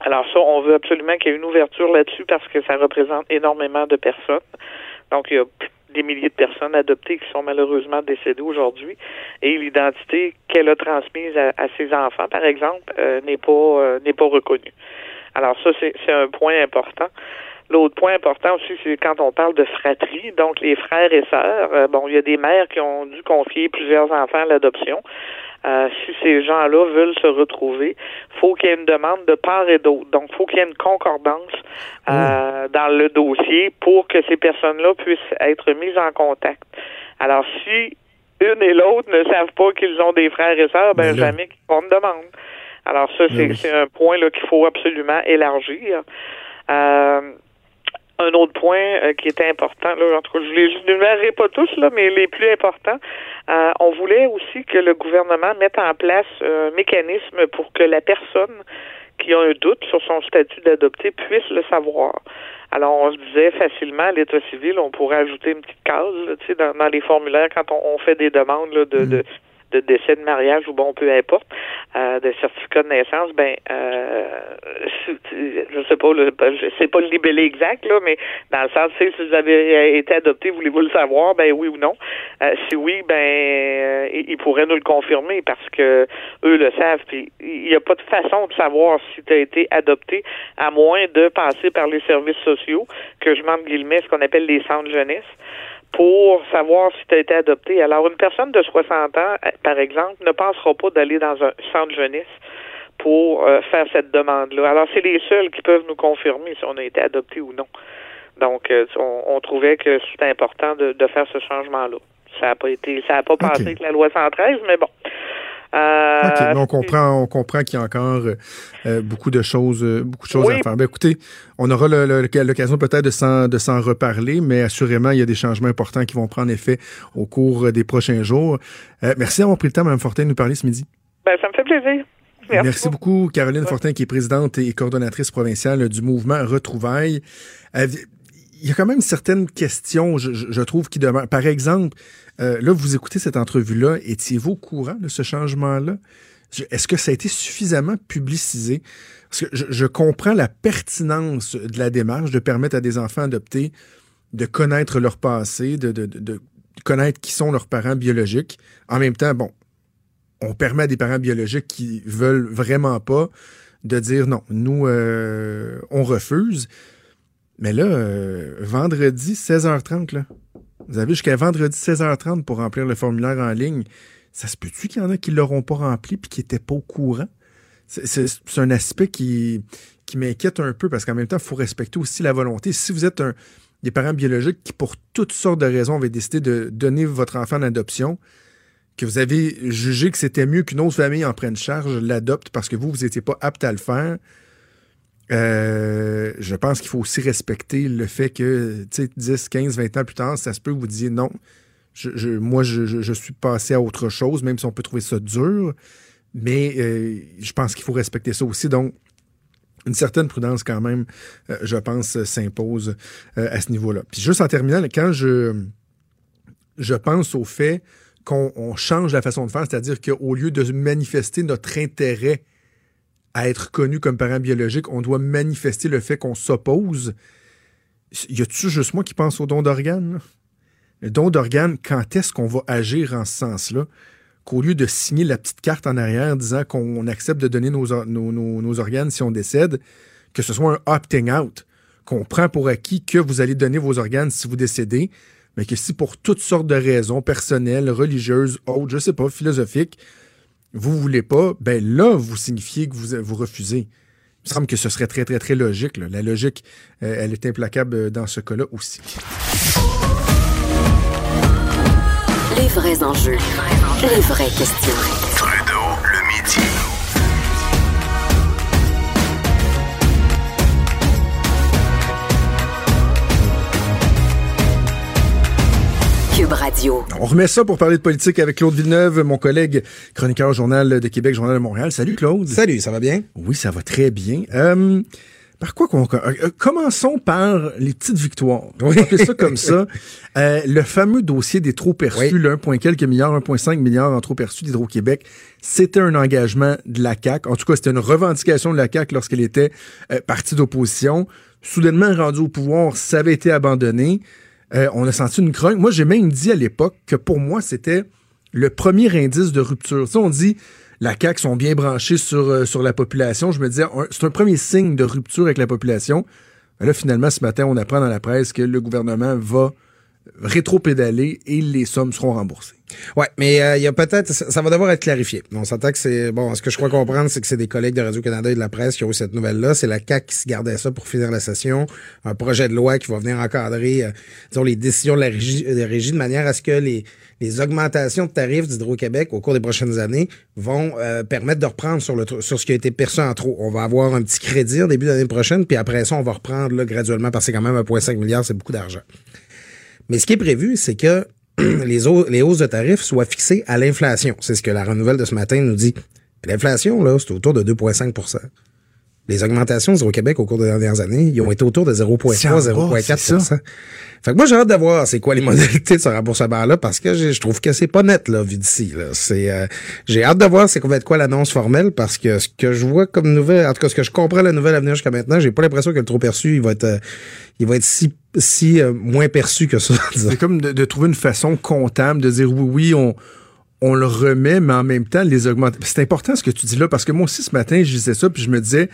S7: Alors ça, on veut absolument qu'il y ait une ouverture là-dessus parce que ça représente énormément de personnes. Donc, il y a des milliers de personnes adoptées qui sont malheureusement décédées aujourd'hui et l'identité qu'elle a transmise à, ses enfants, par exemple, euh, n'est pas euh, n'est pas reconnue. Alors ça, c'est un point important. L'autre point important aussi, c'est quand on parle de fratrie, donc les frères et sœurs. euh, bon, il y a des mères qui ont dû confier plusieurs enfants à l'adoption. Euh, si ces gens-là veulent se retrouver, faut qu'il y ait une demande de part et d'autre. Donc, faut qu'il y ait une concordance euh, dans le dossier pour que ces personnes-là puissent être mises en contact. Alors, si une et l'autre ne savent pas qu'ils ont des frères et sœurs, ben
S4: là-
S7: jamais qu'ils font une demande. Alors ça, c'est
S4: oui.
S7: c'est un point là qu'il faut absolument élargir. Euh, un autre point euh, qui était important, là, en tout cas, je les énumérerai pas tous, là, mais les plus importants, euh, on voulait aussi que le gouvernement mette en place un mécanisme pour que la personne qui a un doute sur son statut d'adopté puisse le savoir. Alors, on se disait facilement à l'État civil, on pourrait ajouter une petite case, là, tu sais, dans, dans les formulaires quand on, on fait des demandes là, de, de, de décès de mariage ou bon, peu importe, euh, de certificat de naissance, ben, euh, c'est- je sais pas, là, je sais pas le libellé exact, là, mais dans le sens, si vous avez été adopté, voulez-vous le savoir, ben oui ou non. Euh, si oui, ben, euh, ils pourraient nous le confirmer parce que eux le savent. Puis il n'y a pas de façon de savoir si tu as été adopté à moins de passer par les services sociaux, que je m'en guillemets ce qu'on appelle les centres jeunesse pour savoir si tu as été adopté. Alors, une personne de 60 ans, euh, par exemple, ne pensera pas d'aller dans un centre jeunesse pour euh, faire cette demande-là. Alors, c'est les seuls qui peuvent nous confirmer si on a été adopté ou non. Donc, euh, on, on trouvait que c'était important de, de faire ce changement-là. Ça n'a pas été, ça n'a pas passé avec la loi 113, mais bon. Euh,
S4: OK, on comprend, on comprend qu'il y a encore euh, euh, beaucoup de choses, euh, beaucoup de choses
S7: Oui.
S4: à faire. Ben, écoutez, on aura l'occasion peut-être de s'en, de s'en reparler, mais assurément, il y a des changements importants qui vont prendre effet au cours des prochains jours. Euh, merci d'avoir pris le temps, Mme Fortin, de nous parler ce midi.
S7: Ben, ça me fait plaisir. Merci,
S4: Merci beaucoup, Caroline Fortin, qui est présidente et coordonnatrice provinciale du mouvement Retrouvailles. Il y a quand même certaines questions, je, trouve, qui demeurent. Par exemple, euh, là, vous écoutez cette entrevue-là, étiez-vous au courant de ce changement-là? Est-ce que ça a été suffisamment publicisé? Parce que je, comprends la pertinence de la démarche de permettre à des enfants adoptés de connaître leur passé, de connaître qui sont leurs parents biologiques. En même temps, bon, on permet à des parents biologiques qui veulent vraiment pas de dire non, nous, euh, on refuse. Mais là, euh, vendredi 16h30, là, vous avez jusqu'à vendredi 16h30 pour remplir le formulaire en ligne. Ça se peut-tu qu'il y en a qui ne l'auront pas rempli puis qui n'étaient pas au courant? C'est- un aspect qui, qui m'inquiète un peu parce qu'en même temps, il faut respecter aussi la volonté. Si vous êtes des parents biologiques qui, pour toutes sortes de raisons, avaient décidé de donner votre enfant en adoption, que vous avez jugé que c'était mieux qu'une autre famille en prenne charge, l'adopte parce que vous, vous n'étiez pas apte à le faire. Euh, je pense qu'il faut aussi respecter le fait que, tu sais, 10, 15, 20 ans plus tard, ça se peut que vous disiez non, je, moi, je, suis passé à autre chose, même si on peut trouver ça dur. Mais euh, je pense qu'il faut respecter ça aussi. Donc, une certaine prudence quand même, euh, je pense, s'impose à ce niveau-là. Puis juste en terminant, quand je, je pense au fait qu'on on change la façon de faire, c'est-à-dire qu'au lieu de manifester notre intérêt à être connu comme parent biologique, on doit manifester le fait qu'on s'oppose. Y a-tu juste moi qui pense au don d'organes? Le don d'organes, quand est-ce qu'on va agir en ce sens-là? Qu'au lieu de signer la petite carte en arrière disant qu'on accepte de donner nos organes si on décède, que ce soit un opting out, qu'on prend pour acquis que vous allez donner vos organes si vous décédez, mais que si pour toutes sortes de raisons personnelles, religieuses, autres, je sais pas, philosophiques, vous voulez pas, ben là, vous signifiez que vous, vous refusez. Il me semble que ce serait très, très, très logique. La logique, euh, elle est implacable euh, dans ce cas-là aussi.
S1: Les vrais enjeux. Les vraies questions. Cube Radio.
S4: On remet ça pour parler de politique avec Claude Villeneuve, mon collègue chroniqueur au Journal de Québec, Journal de Montréal. Salut Claude.
S8: Salut, ça va bien?
S4: Oui, ça va très bien. Euh, par quoi qu'on... euh, euh, commençons par les petites victoires. On va appeler ça comme ça. Euh, le fameux dossier des trop perçus,
S8: Oui.
S4: le 1, point quelques milliards, 1,5 milliards en trop perçus d'Hydro-Québec, c'était un engagement de la CAQ. En tout cas, c'était une revendication de la CAQ lorsqu'elle était euh, partie d'opposition. Soudainement rendu au pouvoir, ça avait été abandonné. Euh, on a senti une grogne. Moi, j'ai même dit à l'époque que pour moi, c'était le premier indice de rupture. Tu sais, on dit la CAQ sont bien branchés sur, euh, sur la population. Je me disais, c'est un premier signe de rupture avec la population. Là, finalement, ce matin, on apprend dans la presse que le gouvernement va rétro-pédaler et les sommes seront remboursées.
S8: Ouais, mais euh, il y a peut-être ça, ça va devoir être clarifié. On s'entend c'est bon. Ce que je crois comprendre, c'est que c'est des collègues de Radio Canada et de la presse qui ont eu cette nouvelle-là. C'est la CAC qui se gardait ça pour finir la session. Un projet de loi qui va venir encadrer, euh, disons, les décisions de la régie, de de manière à ce que les les augmentations de tarifs d'Hydro-Québec au cours des prochaines années vont euh, permettre de reprendre sur le sur ce qui a été perçu en trop. On va avoir un petit crédit en début d'année prochaine, puis après ça, on va reprendre là, graduellement parce que c'est quand même 1,5 milliard, c'est beaucoup d'argent. Mais ce qui est prévu, c'est que les, au- les hausses de tarifs soient fixées à l'inflation. C'est ce que la nouvelle de ce matin nous dit. L'inflation, là, c'est autour de 2,5 Les augmentations au Québec au cours des dernières années, ils ont été autour de
S4: C'est en
S8: 0,3,
S4: bas, c'est
S8: 0,4
S4: ça.
S8: Fait que moi, j'ai hâte de voir c'est quoi les modalités de ce remboursement-là parce que je trouve que c'est pas net, là, vu d'ici, là. C'est, euh, j'ai hâte de voir c'est qu'on va être quoi l'annonce formelle parce que ce que je vois comme nouvelle, en tout cas, ce que je comprends la nouvelle à venir jusqu'à maintenant, j'ai pas l'impression que le trop perçu, il va être, euh, il va être si, si euh, moins perçu que ça.
S4: C'est comme de, de trouver une façon comptable de dire oui, oui, on, on le remet, mais en même temps, les augmenter. C'est important ce que tu dis là, parce que moi aussi, ce matin, je disais ça, puis je me disais,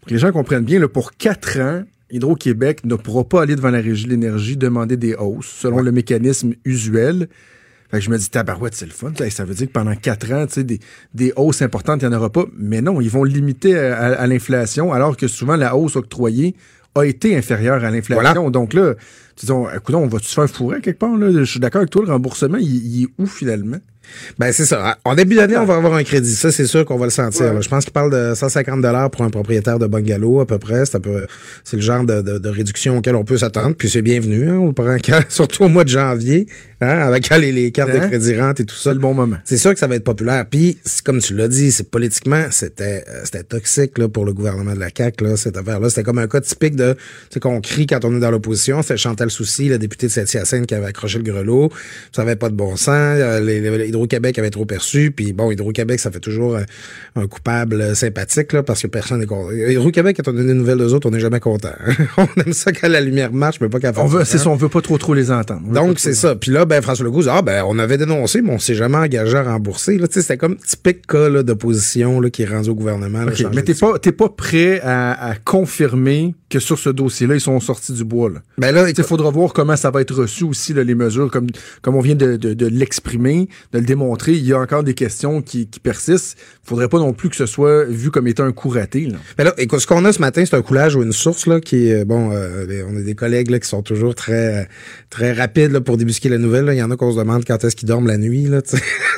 S4: pour que les gens comprennent bien, là, pour quatre ans, Hydro-Québec ne pourra pas aller devant la Régie de l'énergie demander des hausses selon le mécanisme usuel. Fait que je me dis, tabarouette, c'est le fun. Ça, veut dire que pendant quatre ans, tu sais, des, des hausses importantes, il n'y en aura pas. Mais non, ils vont limiter à, à- à l'inflation, alors que souvent, la hausse octroyée a été inférieure à l'inflation. Donc là, tu dis, on, écoute, on va-tu se faire fourrer quelque part? Là? Je suis d'accord avec toi, le remboursement, il, il est où finalement?
S8: Ben c'est ça. En début d'année, on va avoir un crédit. Ça, c'est sûr qu'on va le sentir. Je pense qu'il parle de 150 dollars pour un propriétaire de bungalow à peu près. C'est un peu, c'est le genre de, de, de réduction auquel on peut s'attendre. Puis c'est bienvenu. Hein, on le prend quand- surtout au mois de janvier, hein, avec les, les cartes
S4: Hein?
S8: de crédit rentrent et tout ça.
S4: C'est le bon moment.
S8: C'est sûr que ça va être populaire. Puis, comme tu l'as dit, c'est politiquement, c'était euh, c'était toxique là, pour le gouvernement de la CAQ, là, cette affaire-là. C'était comme un cas typique de sais, qu'on crie quand on est dans l'opposition. C'était Chantal Soucy, le député de Saint-Hyacinthe, qui avait accroché le grelot. Ça avait pas de bon sens. Euh, les- les- Hydro-Québec avait trop perçu. Puis bon, Hydro-Québec, ça fait toujours euh, un coupable euh, sympathique là, parce que personne n'est content. Hydro-Québec, quand on donne des nouvelles aux autres, on n'est jamais content. on aime ça quand la lumière marche, mais pas qu'à
S4: On veut, c'est ça, on veut pas trop trop les entendre.
S8: Donc, c'est ça. Puis là, ben, François Legault dit, ah, ben, on avait dénoncé, mais on s'est jamais engagé à rembourser. Là, c'était comme typique cas, là, d'opposition, là, qui est rendu au gouvernement. là,
S4: mais t'es pas, t'es pas prêt à, à confirmer que sur ce dossier-là, ils sont sortis du bois. Là.
S8: Ben là,
S4: Il faudra voir comment ça va être reçu aussi, là, les mesures, comme, comme on vient de, de, de l'exprimer, de le démontrer. Il y a encore des questions qui, qui persistent. Il faudrait pas non plus que ce soit vu comme étant un coup raté. Là.
S8: Ben là, écoute, ce qu'on a ce matin, c'est un coulage ou une source là qui est bon. euh, on a des collègues là qui sont toujours très très rapides là, pour débusquer la nouvelle. Il y en a qu'on se demande quand est-ce qu'ils dorment la nuit là.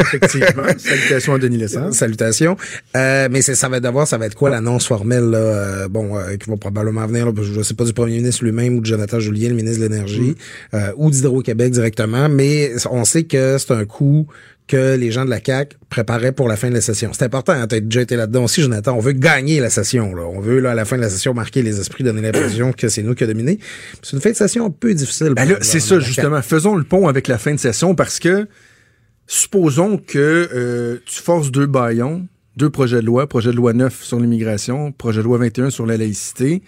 S4: Effectivement. Salutations à Denis Lessard.
S8: Salutations. Euh, mais ça va d'abord, ça va être quoi l'annonce formelle là, euh, bon, euh, qui va probablement venir. Là, je sais pas du premier ministre lui-même ou de Jonathan Julien, le ministre de l'énergie, euh, ou d'Hydro-Québec directement. Mais on sait que c'est un coût que les gens de la CAQ préparaient pour la fin de la session. C'est important, hein, tu as déjà été là-dedans aussi, Jonathan. On veut gagner la session. Là. On veut, là, à la fin de la session, marquer les esprits, donner l'impression que c'est nous qui a dominé. C'est une fin de session un peu difficile.
S4: Ben c'est ça, justement. Faisons le pont avec la fin de session parce que supposons que euh, tu forces deux baillons, deux projets de loi, projet de loi 9 sur l'immigration, projet de loi 21 sur la laïcité.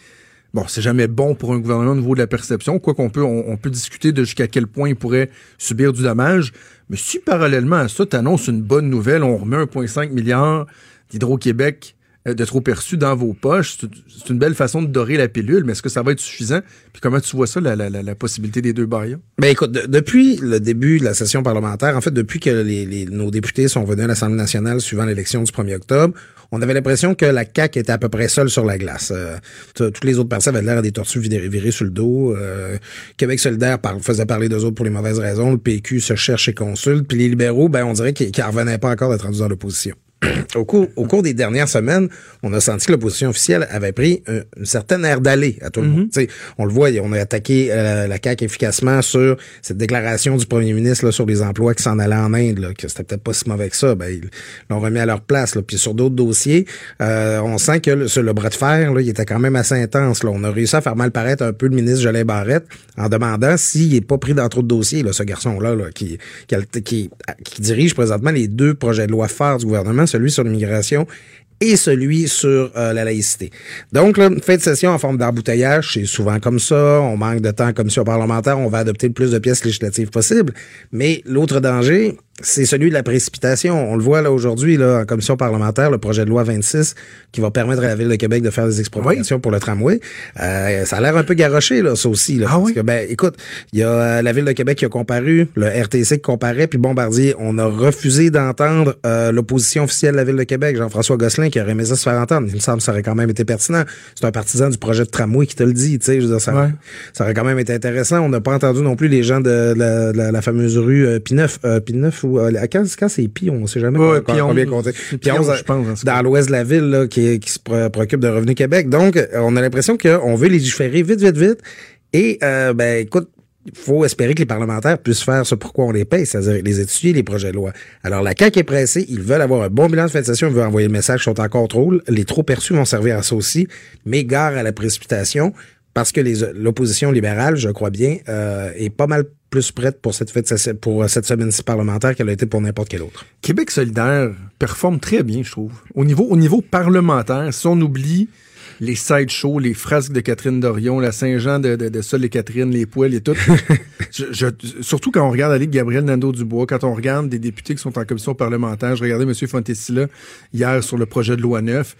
S4: Bon, c'est jamais bon pour un gouvernement au niveau de la perception, quoi qu'on peut, on, peut discuter de jusqu'à quel point il pourrait subir du dommage. Mais si parallèlement à ça, tu annonces une bonne nouvelle, on remet 1,5 milliard d'Hydro-Québec de trop perçu dans vos poches, c'est une belle façon de dorer la pilule, mais est-ce que ça va être suffisant? Puis comment tu vois ça, la, possibilité des deux baillons?
S8: Ben écoute, de- depuis le début de la session parlementaire, en fait, depuis que les, nos députés sont venus à l'Assemblée nationale suivant l'élection du 1er octobre, on avait l'impression que la CAQ était à peu près seule sur la glace. Euh, toutes les autres personnes avaient l'air des tortues virées, virées sur le dos. Euh, Québec solidaire faisait parler d'eux autres pour les mauvaises raisons. Le PQ se cherche et consulte. Puis les libéraux, ben on dirait qu'ils qu'ils revenaient pas encore d'être rendus dans l'opposition. Au cours, au cours des dernières semaines, on a senti que l'opposition officielle avait pris un, une certaine air d'aller à tout le monde. Tu sais, On le voit, on a attaqué euh, la CAQ efficacement sur cette déclaration du premier ministre là, sur les emplois qui s'en allaient en Inde, là, que c'était peut-être pas si mauvais que ça. Ben, ils l'ont remis à leur place. Là. Puis sur d'autres dossiers, euh, on sent que le, sur le bras de fer, là, il était quand même assez intense. Là. On a réussi à faire mal paraître un peu le ministre Jolin Barrette en demandant s'il est pas pris dans trop de dossiers, là, ce garçon-là, là, qui, qui, a- qui, qui dirige présentement les deux projets de loi phares du gouvernement, celui sur l'immigration et celui sur euh, la laïcité. Donc, là, une fin de session en forme d'embouteillage, c'est souvent comme ça. On manque de temps en commission parlementaire. On va adopter le plus de pièces législatives possible. Mais l'autre danger, c'est celui de la précipitation. On le voit là aujourd'hui là en commission parlementaire, le projet de loi 26 qui va permettre à la ville de Québec de faire des expropriations pour le tramway. Euh, ça a l'air un peu garoché là, ça aussi. Là, parce que, ben, écoute, il y a euh, la ville de Québec qui a comparu, le RTC qui comparait, puis Bombardier. On a refusé d'entendre euh, l'opposition officielle de la ville de Québec, Jean-François Gosselin, qui aurait aimé ça se faire entendre. Il me semble que ça aurait quand même été pertinent. C'est un partisan du projet de tramway qui te le dit. Tu sais, je veux dire, ça,
S4: Ouais.
S8: ça aurait quand même été intéressant. On n'a pas entendu non plus les gens de la, la- la fameuse rue euh, P9, euh, P9 ou euh, quand, quand c'est Pi, on sait jamais
S4: Ouais,
S8: combien- combien
S4: 11,
S8: compter.
S4: c'est
S8: Pi
S4: Pi 11,
S8: 11,
S4: je pense,
S8: dans l'ouest de la ville là, qui, qui se pré- préoccupe de Revenu Québec. Donc, on a l'impression qu'on veut légiférer vite, vite, vite. Et euh, ben écoute, faut espérer que les parlementaires puissent faire ce pourquoi on les paye, c'est-à-dire les étudier, les projets de loi. Alors, la CAQ est pressée, ils veulent avoir un bon bilan de fin de session, ils veulent envoyer le message qu'ils sont en contrôle. Les trop perçus vont servir à ça aussi, mais gare à la précipitation, parce que l'opposition libérale, je crois bien, euh, est pas mal plus prête pour cette, fête, pour cette semaine-ci parlementaire qu'elle a été pour n'importe quelle autre.
S4: Québec solidaire performe très bien, je trouve. Au niveau, au niveau parlementaire, si on oublie les sideshows, les frasques de Catherine Dorion, la Saint-Jean de, de, de Sol et Catherine, les poêles et tout. je, je- surtout quand on regarde aller Gabriel Nadeau-Dubois, quand on regarde des députés qui sont en commission parlementaire. Je regardais M. Fontesilla hier sur le projet de loi 9.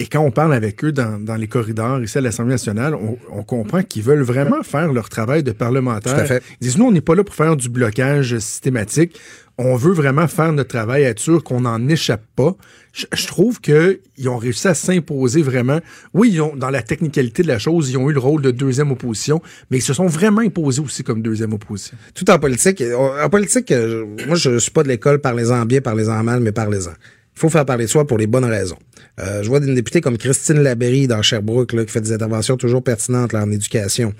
S4: Et quand on parle avec eux dans, dans les corridors ici à l'Assemblée nationale, on, on comprend qu'ils veulent vraiment faire leur travail de parlementaire.
S8: Tout à fait.
S4: Ils disent, nous, on n'est pas là pour faire du blocage systématique. On veut vraiment faire notre travail, être sûr qu'on n'en échappe pas. Je, je trouve qu'ils ont réussi à s'imposer vraiment. Oui, ils ont, dans la technicalité de la chose, ils ont eu le rôle de deuxième opposition, mais ils se sont vraiment imposés aussi comme deuxième opposition.
S8: Tout en politique. En politique, euh, moi, je suis pas de l'école parlez-en bien, parlez-en mal, mais parlez-en. Il faut faire parler de soi pour les bonnes raisons. Euh, je vois une députée comme Christine Labéry dans Sherbrooke là, qui fait des interventions toujours pertinentes là, en éducation.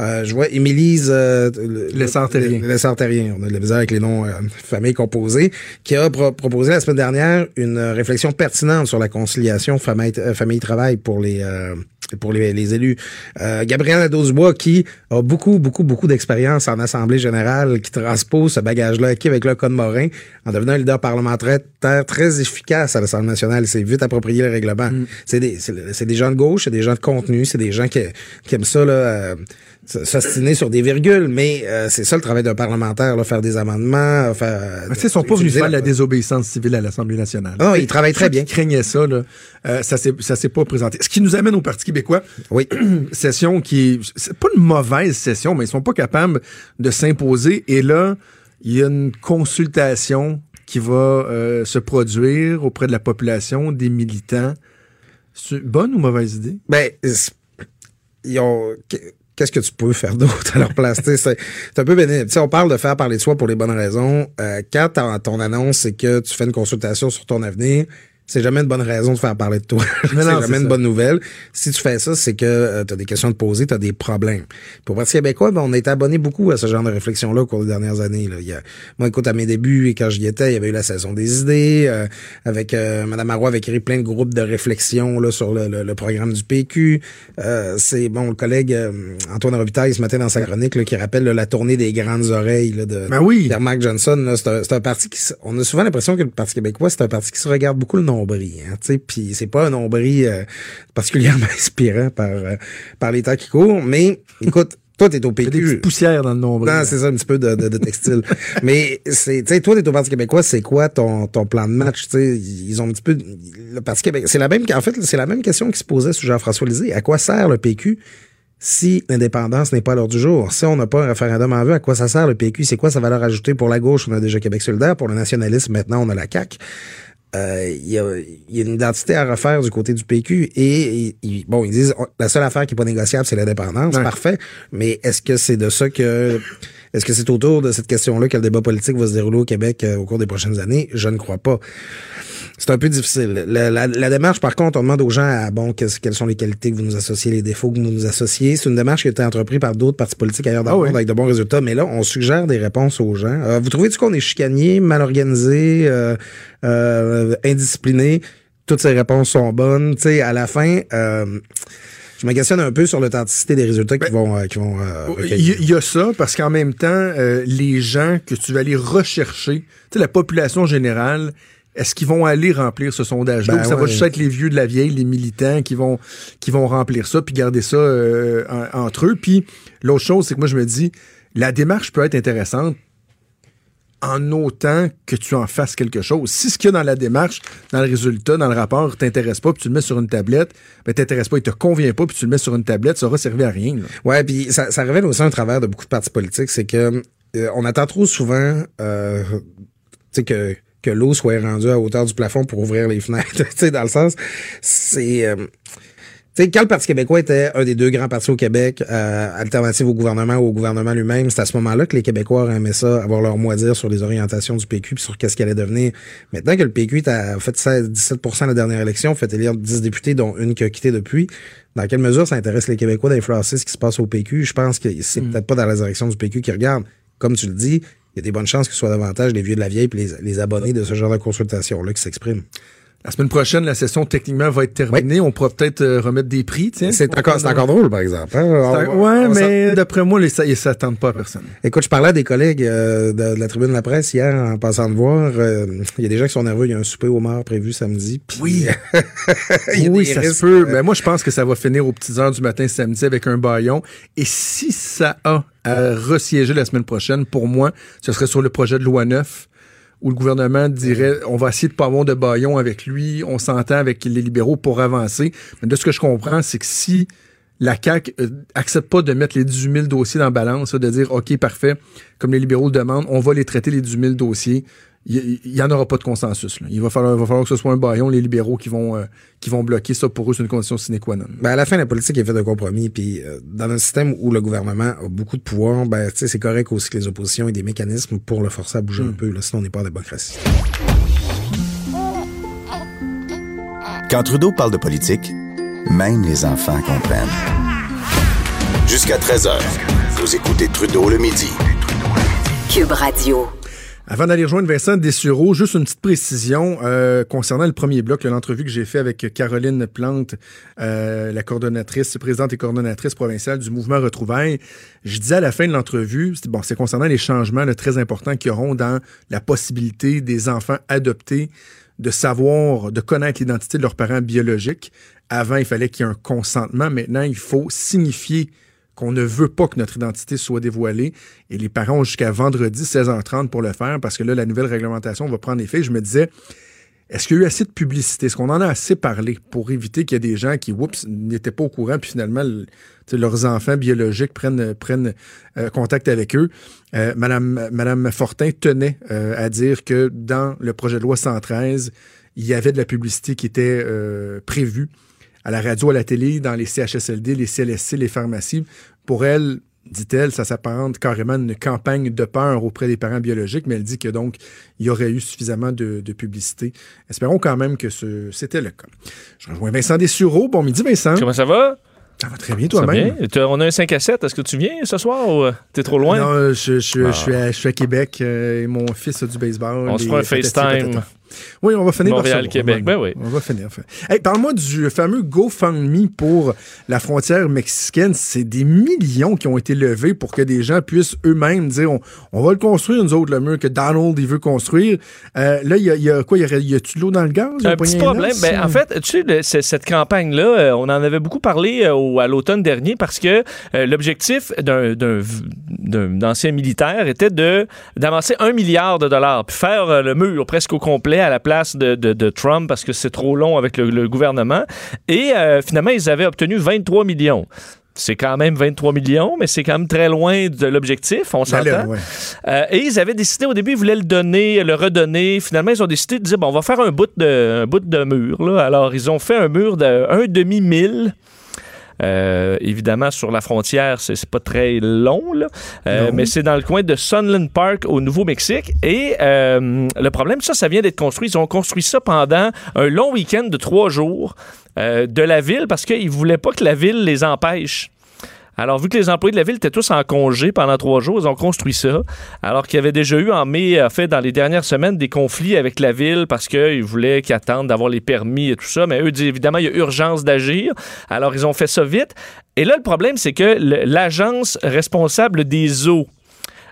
S8: Euh, je vois Émilise euh, le-
S4: Lessard-Terrien.
S8: le- Lessard-Terrien, on a de la misère avec les noms euh, familles composées, qui a pro- proposé la semaine dernière une réflexion pertinente sur la conciliation famille- euh, famille-travail pour les euh, pour les, les élus. Euh, Gabriel Nadeau-Dubois qui a beaucoup, beaucoup, beaucoup d'expérience en Assemblée générale, qui transpose ce bagage-là acquis avec le Code Morin en devenant un leader parlementaire très efficace à l'Assemblée nationale. C'est vite approprié le règlement. C'est des, c'est des gens de gauche, c'est des gens de contenu, c'est des gens qui, qui aiment ça, là, euh, s'ostiner sur des virgules, mais euh, c'est ça le travail d'un parlementaire, là, faire des amendements, faire...
S4: Mais tu sais, ils sont pas venus faire
S8: la-
S4: désobéissance civile à l'Assemblée nationale.
S8: Ah non, ils travaillent très bien.
S4: qui craignaient ça, là, euh, ça s'est, pas présenté. Ce qui nous amène au Parti québécois.
S8: Oui.
S4: session qui est, c'est pas une mauvaise session, mais ils sont pas capables de s'imposer. Et là, il y a une consultation qui va euh, se produire auprès de la population, des militants. C'est une bonne ou mauvaise idée?
S8: Ben, ils ont. Qu'est-ce que tu peux faire d'autre à leur place? C'est un peu béni. Tu sais, on parle de faire parler de soi pour les bonnes raisons. Euh, quand ton annonce, c'est que tu fais une consultation sur ton avenir, c'est jamais une bonne raison de faire parler de toi. c'est jamais une
S4: ça.
S8: bonne nouvelle. Si tu fais ça, c'est que tu as des questions à te poser, tu as des problèmes. Pour Parti québécois, ben, on a été abonné beaucoup à ce genre de réflexion-là au cours des dernières années. Là. Il y a, moi, écoute, à mes débuts, et quand j'y étais, il y avait eu la saison des idées. euh, avec euh, Mme Marois avait créé plein de groupes de réflexion là, sur le, le- le programme du PQ. Euh, c'est bon, le collègue euh, Antoine Robitaille, ce matin, dans sa chronique, là, qui rappelle là, la tournée des grandes oreilles là, de
S4: Ben oui.
S8: Marc Johnson. C'est un, un parti qui... On a souvent l'impression que le Parti québécois, c'est un parti qui se regarde beaucoup le nombril. Hein, Puis c'est pas un nombril euh, particulièrement inspirant par, euh, par les temps qui courent. Mais écoute, toi, t'es au
S4: Il y a des
S8: PQ.
S4: petites poussières dans le nombre.
S8: Non, c'est ça, un petit peu de, de, de textile. Mais c'est, tu sais, toi, t'es au Parti québécois, c'est quoi ton, ton plan de match? Ils ont un petit peu, le Parti québécois, c'est la même, en fait, c'est la même question qui se posait sous Jean-François Lisée. À quoi sert le PQ si l'indépendance n'est pas à l'ordre du jour? Si on n'a pas un référendum en vue, à quoi ça sert le PQ? C'est quoi sa valeur ajoutée pour la gauche? On a déjà Québec solidaire. Pour le nationalisme, maintenant, on a la CAQ. Euh, Il y, a, y a une identité à refaire du côté du PQ et, et- et- bon, ils disent la seule affaire qui est pas négociable, c'est l'indépendance.
S4: Ouais.
S8: Parfait. Mais est-ce que c'est de ça que est-ce que c'est autour de cette question-là que le débat politique va se dérouler au Québec euh, au cours des prochaines années? Je ne crois pas. C'est un peu difficile. La, la- la démarche, par contre, on demande aux gens, ah, bon, qu'est-ce- quelles sont les qualités que vous nous associez, les défauts que vous nous associez. C'est une démarche qui a été entreprise par d'autres partis politiques ailleurs dans
S4: Ah
S8: le
S4: oui.
S8: monde avec de bons résultats. Mais là, on suggère des réponses aux gens. Euh, vous trouvez-tu qu'on est chicanier, mal organisé, euh, euh, indiscipliné? Toutes ces réponses sont bonnes. Tu sais, à la fin, euh, je me questionne un peu sur l'authenticité des résultats qui vont, euh, qui vont euh,
S4: y, il y a ça, parce qu'en même temps, euh, les gens que tu vas aller rechercher, tu sais, la population générale, est-ce qu'ils vont aller remplir ce sondage-là?
S8: Ben
S4: ou ça va juste être les vieux de la vieille, les militants qui vont, qui vont remplir ça, puis garder ça euh, en- entre eux? Puis l'autre chose, c'est que moi, je me dis, la démarche peut être intéressante en autant que tu en fasses quelque chose. Si ce qu'il y a dans la démarche, dans le résultat, dans le rapport, t'intéresse pas, puis tu le mets sur une tablette, ben t'intéresse pas, il te convient pas, puis tu le mets sur une tablette, ça aura servi à rien. là.
S8: Ouais, puis ça, ça révèle aussi un travers de beaucoup de partis politiques, c'est que euh, on attend trop souvent euh, tu sais que que l'eau soit rendue à hauteur du plafond pour ouvrir les fenêtres. tu sais, dans le sens, c'est euh, tu sais, quand le Parti québécois était un des deux grands partis au Québec, euh, alternative au gouvernement ou au gouvernement lui-même, c'est à ce moment-là que les Québécois auraient aimé ça, avoir leur mot à dire sur les orientations du PQ puis sur qu'est-ce qu'il allait devenir. Maintenant que le PQ a fait 16, 17 à la dernière élection, fait élire 10 députés, dont une qui a quitté depuis, dans quelle mesure ça intéresse les Québécois d'influencer ce qui se passe au PQ? Je pense que c'est peut-être pas dans la direction du PQ qui regarde. Comme tu le dis, il y a des bonnes chances que ce soit davantage les vieux de la vieille puis les, les abonnés de ce genre de consultation-là qui s'expriment.
S4: La semaine prochaine, la session techniquement va être terminée. On pourra peut-être euh, remettre des prix.
S8: C'est encore, c'est encore drôle, par exemple. hein? On-
S4: ouais,
S8: on
S4: mais d'après moi, les, ça ne s'attendent pas à personne.
S8: Écoute, je parlais à des collègues euh, de, de la tribune de la presse hier en passant de voir. euh, Il y a des gens qui sont nerveux. Il y a un souper au mort prévu samedi.
S4: Oui. Oui, ça
S8: risques,
S4: se peut.
S8: euh,
S4: Mais moi, je pense que ça va finir aux petites heures du matin samedi avec un baillon. Et si ça a à resiéger la semaine prochaine, pour moi, ce serait sur le projet de loi 9 où le gouvernement dirait on va essayer de pas avoir de baillon avec lui, on s'entend avec les libéraux pour avancer. Mais de ce que je comprends, c'est que si la CAQ euh, accepte pas de mettre les 18 000 dossiers dans la balance, de dire OK, parfait, comme les libéraux le demandent, on va les traiter les 18 000 dossiers. Il il y, en aura pas de consensus. là. Il va falloir, il va falloir que ce soit un baillon, les libéraux qui vont, euh, qui vont bloquer ça. Pour eux, c'est une condition sine qua non.
S8: Ben à la fin, la politique est faite de compromis. Puis euh, dans un système où le gouvernement a beaucoup de pouvoir, ben tu sais, c'est correct aussi que les oppositions aient des mécanismes pour le forcer à bouger un peu. Là, sinon, on n'est pas en démocratie.
S3: Quand Trudeau parle de politique, même les enfants comprennent. Jusqu'à 13h, vous écoutez Trudeau le midi.
S1: Cube Radio.
S4: Avant d'aller rejoindre Vincent Dessureau, juste une petite précision euh, concernant le premier bloc, l'entrevue que j'ai fait avec Caroline Plante, euh, la coordonnatrice, présidente et coordonnatrice provinciale du mouvement Retrouvailles. Je disais à la fin de l'entrevue, c'est concernant les changements très importants qu'il y auront dans la possibilité des enfants adoptés de savoir, de connaître l'identité de leurs parents biologiques. Avant, il fallait qu'il y ait un consentement. Maintenant, il faut signifier qu'on ne veut pas que notre identité soit dévoilée. Et les parents ont jusqu'à vendredi 16h30 pour le faire parce que là, la nouvelle réglementation va prendre effet. Je me disais, est-ce qu'il y a eu assez de publicité? Est-ce qu'on en a assez parlé pour éviter qu'il y ait des gens qui, oups, n'étaient pas au courant, puis finalement, leurs enfants biologiques prennent, euh, contact avec eux? Euh, Madame, Fortin tenait euh, à dire que dans le projet de loi 113, il y avait de la publicité qui était prévue à la radio, à la télé, dans les CHSLD, les CLSC, les pharmacies. Pour elle, dit-elle, ça s'apparente carrément à une campagne de peur auprès des parents biologiques, mais elle dit que donc il y aurait eu suffisamment de, de publicité. Espérons quand même que ce- c'était le cas. Je rejoins Vincent Dessureau. Bon midi, Vincent.
S9: Comment ça va?
S4: Ça va très bien toi-même.
S9: On a un 5 à 7. Est-ce que tu viens ce soir ou euh, t'es trop loin?
S4: Non, je, je-
S9: Ah.
S4: je suis à, je suis à Québec euh, et mon fils a du baseball.
S9: On se fera un FaceTime.
S4: Oui, on va finir par ça.
S9: Montréal-Québec. Ben oui.
S4: On va finir. Hey, Parle-moi du fameux GoFundMe pour la frontière mexicaine. C'est des millions qui ont été levés pour que des gens puissent eux-mêmes dire on, on va le construire, nous autres, le mur que Donald il veut construire. Euh, là, il y a, y a quoi? Il y a, y a-tu de l'eau dans le gaz? A
S9: Un petit problème. Ben, en fait, tu sais, le- cette campagne-là, euh, on en avait beaucoup parlé euh, au- à l'automne dernier parce que euh, l'objectif d'un- ancien militaire était d'avancer un milliard de dollars, puis faire euh, le mur presque au complet à la place de, de- de Trump parce que c'est trop long avec le, le gouvernement. Et euh, finalement, ils avaient obtenu 23 millions. C'est quand même 23 millions, mais c'est quand même très loin de l'objectif, on s'entend.
S4: ouais.
S9: Euh, et ils avaient décidé au début, ils voulaient le donner, le redonner. Finalement, ils ont décidé de dire bon, on va faire un bout de, un bout de mur. Là. Alors, ils ont fait un mur de un demi-mille. Euh, évidemment, sur la frontière, c'est pas très long, là. Euh, mais c'est dans le coin de Sunland Park au Nouveau-Mexique. Et euh, le problème, ça, ça vient d'être construit. Ils ont construit ça pendant un long week-end de trois jours de la ville parce qu'ils voulaient pas que la ville les empêche. Alors, vu que les employés de la ville étaient tous en congé pendant trois jours, ils ont construit ça. Alors qu'il y avait déjà eu en mai, en fait, dans les dernières semaines, des conflits avec la ville parce qu'ils voulaient qu'ils attendent d'avoir les permis et tout ça. Mais eux disent évidemment, il y a urgence d'agir. Alors, ils ont fait ça vite. Et là, le problème, c'est que l'agence responsable des eaux,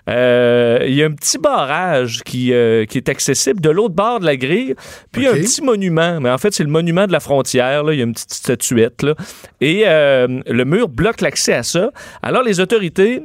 S9: il y a un petit barrage qui, euh, qui est accessible de l'autre bord de la grille, puis il y a un petit monument, mais en fait, c'est le monument de la frontière. Il y a une petite statuette. Là. Et euh, le mur bloque l'accès à ça. Alors, les autorités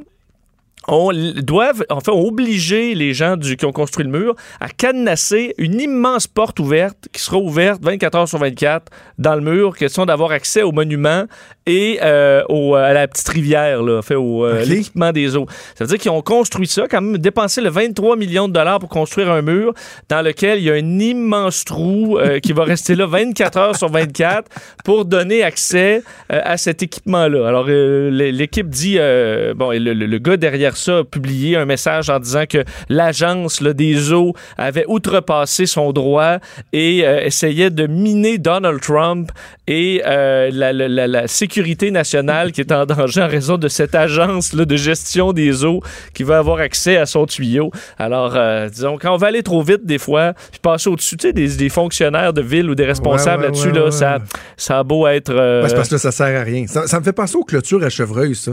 S9: on doivent, enfin, obligé les gens du, qui ont construit le mur à cadenasser une immense porte ouverte qui sera ouverte 24 heures sur 24 dans le mur, question d'avoir accès au monument et euh, au- à la petite rivière, là, fait au euh, l'équipement des eaux. Ça veut dire qu'ils ont construit ça, quand même dépensé le 23 millions de dollars pour construire un mur dans lequel il y a un immense trou euh, qui va rester là 24 heures sur 24 pour donner accès euh, à cet équipement-là. Alors, euh, l'équipe dit, euh, bon, et le, le- le gars derrière ça a publié un message en disant que l'agence des eaux avait outrepassé son droit et euh, essayait de miner Donald Trump et euh, la, la- la- la sécurité nationale qui est en danger en raison de cette agence là, de gestion des eaux qui va avoir accès à son tuyau. Alors, euh, disons, quand on va aller trop vite des fois, puis passer au-dessus, tu sais, des, des fonctionnaires de ville ou des responsables
S4: Ouais, ouais,
S9: là-dessus,
S4: ouais,
S9: là, ça, ça a beau être...
S4: c'est parce que là, ça sert à rien. Ça, ça me fait penser aux clôtures à chevreuil, ça.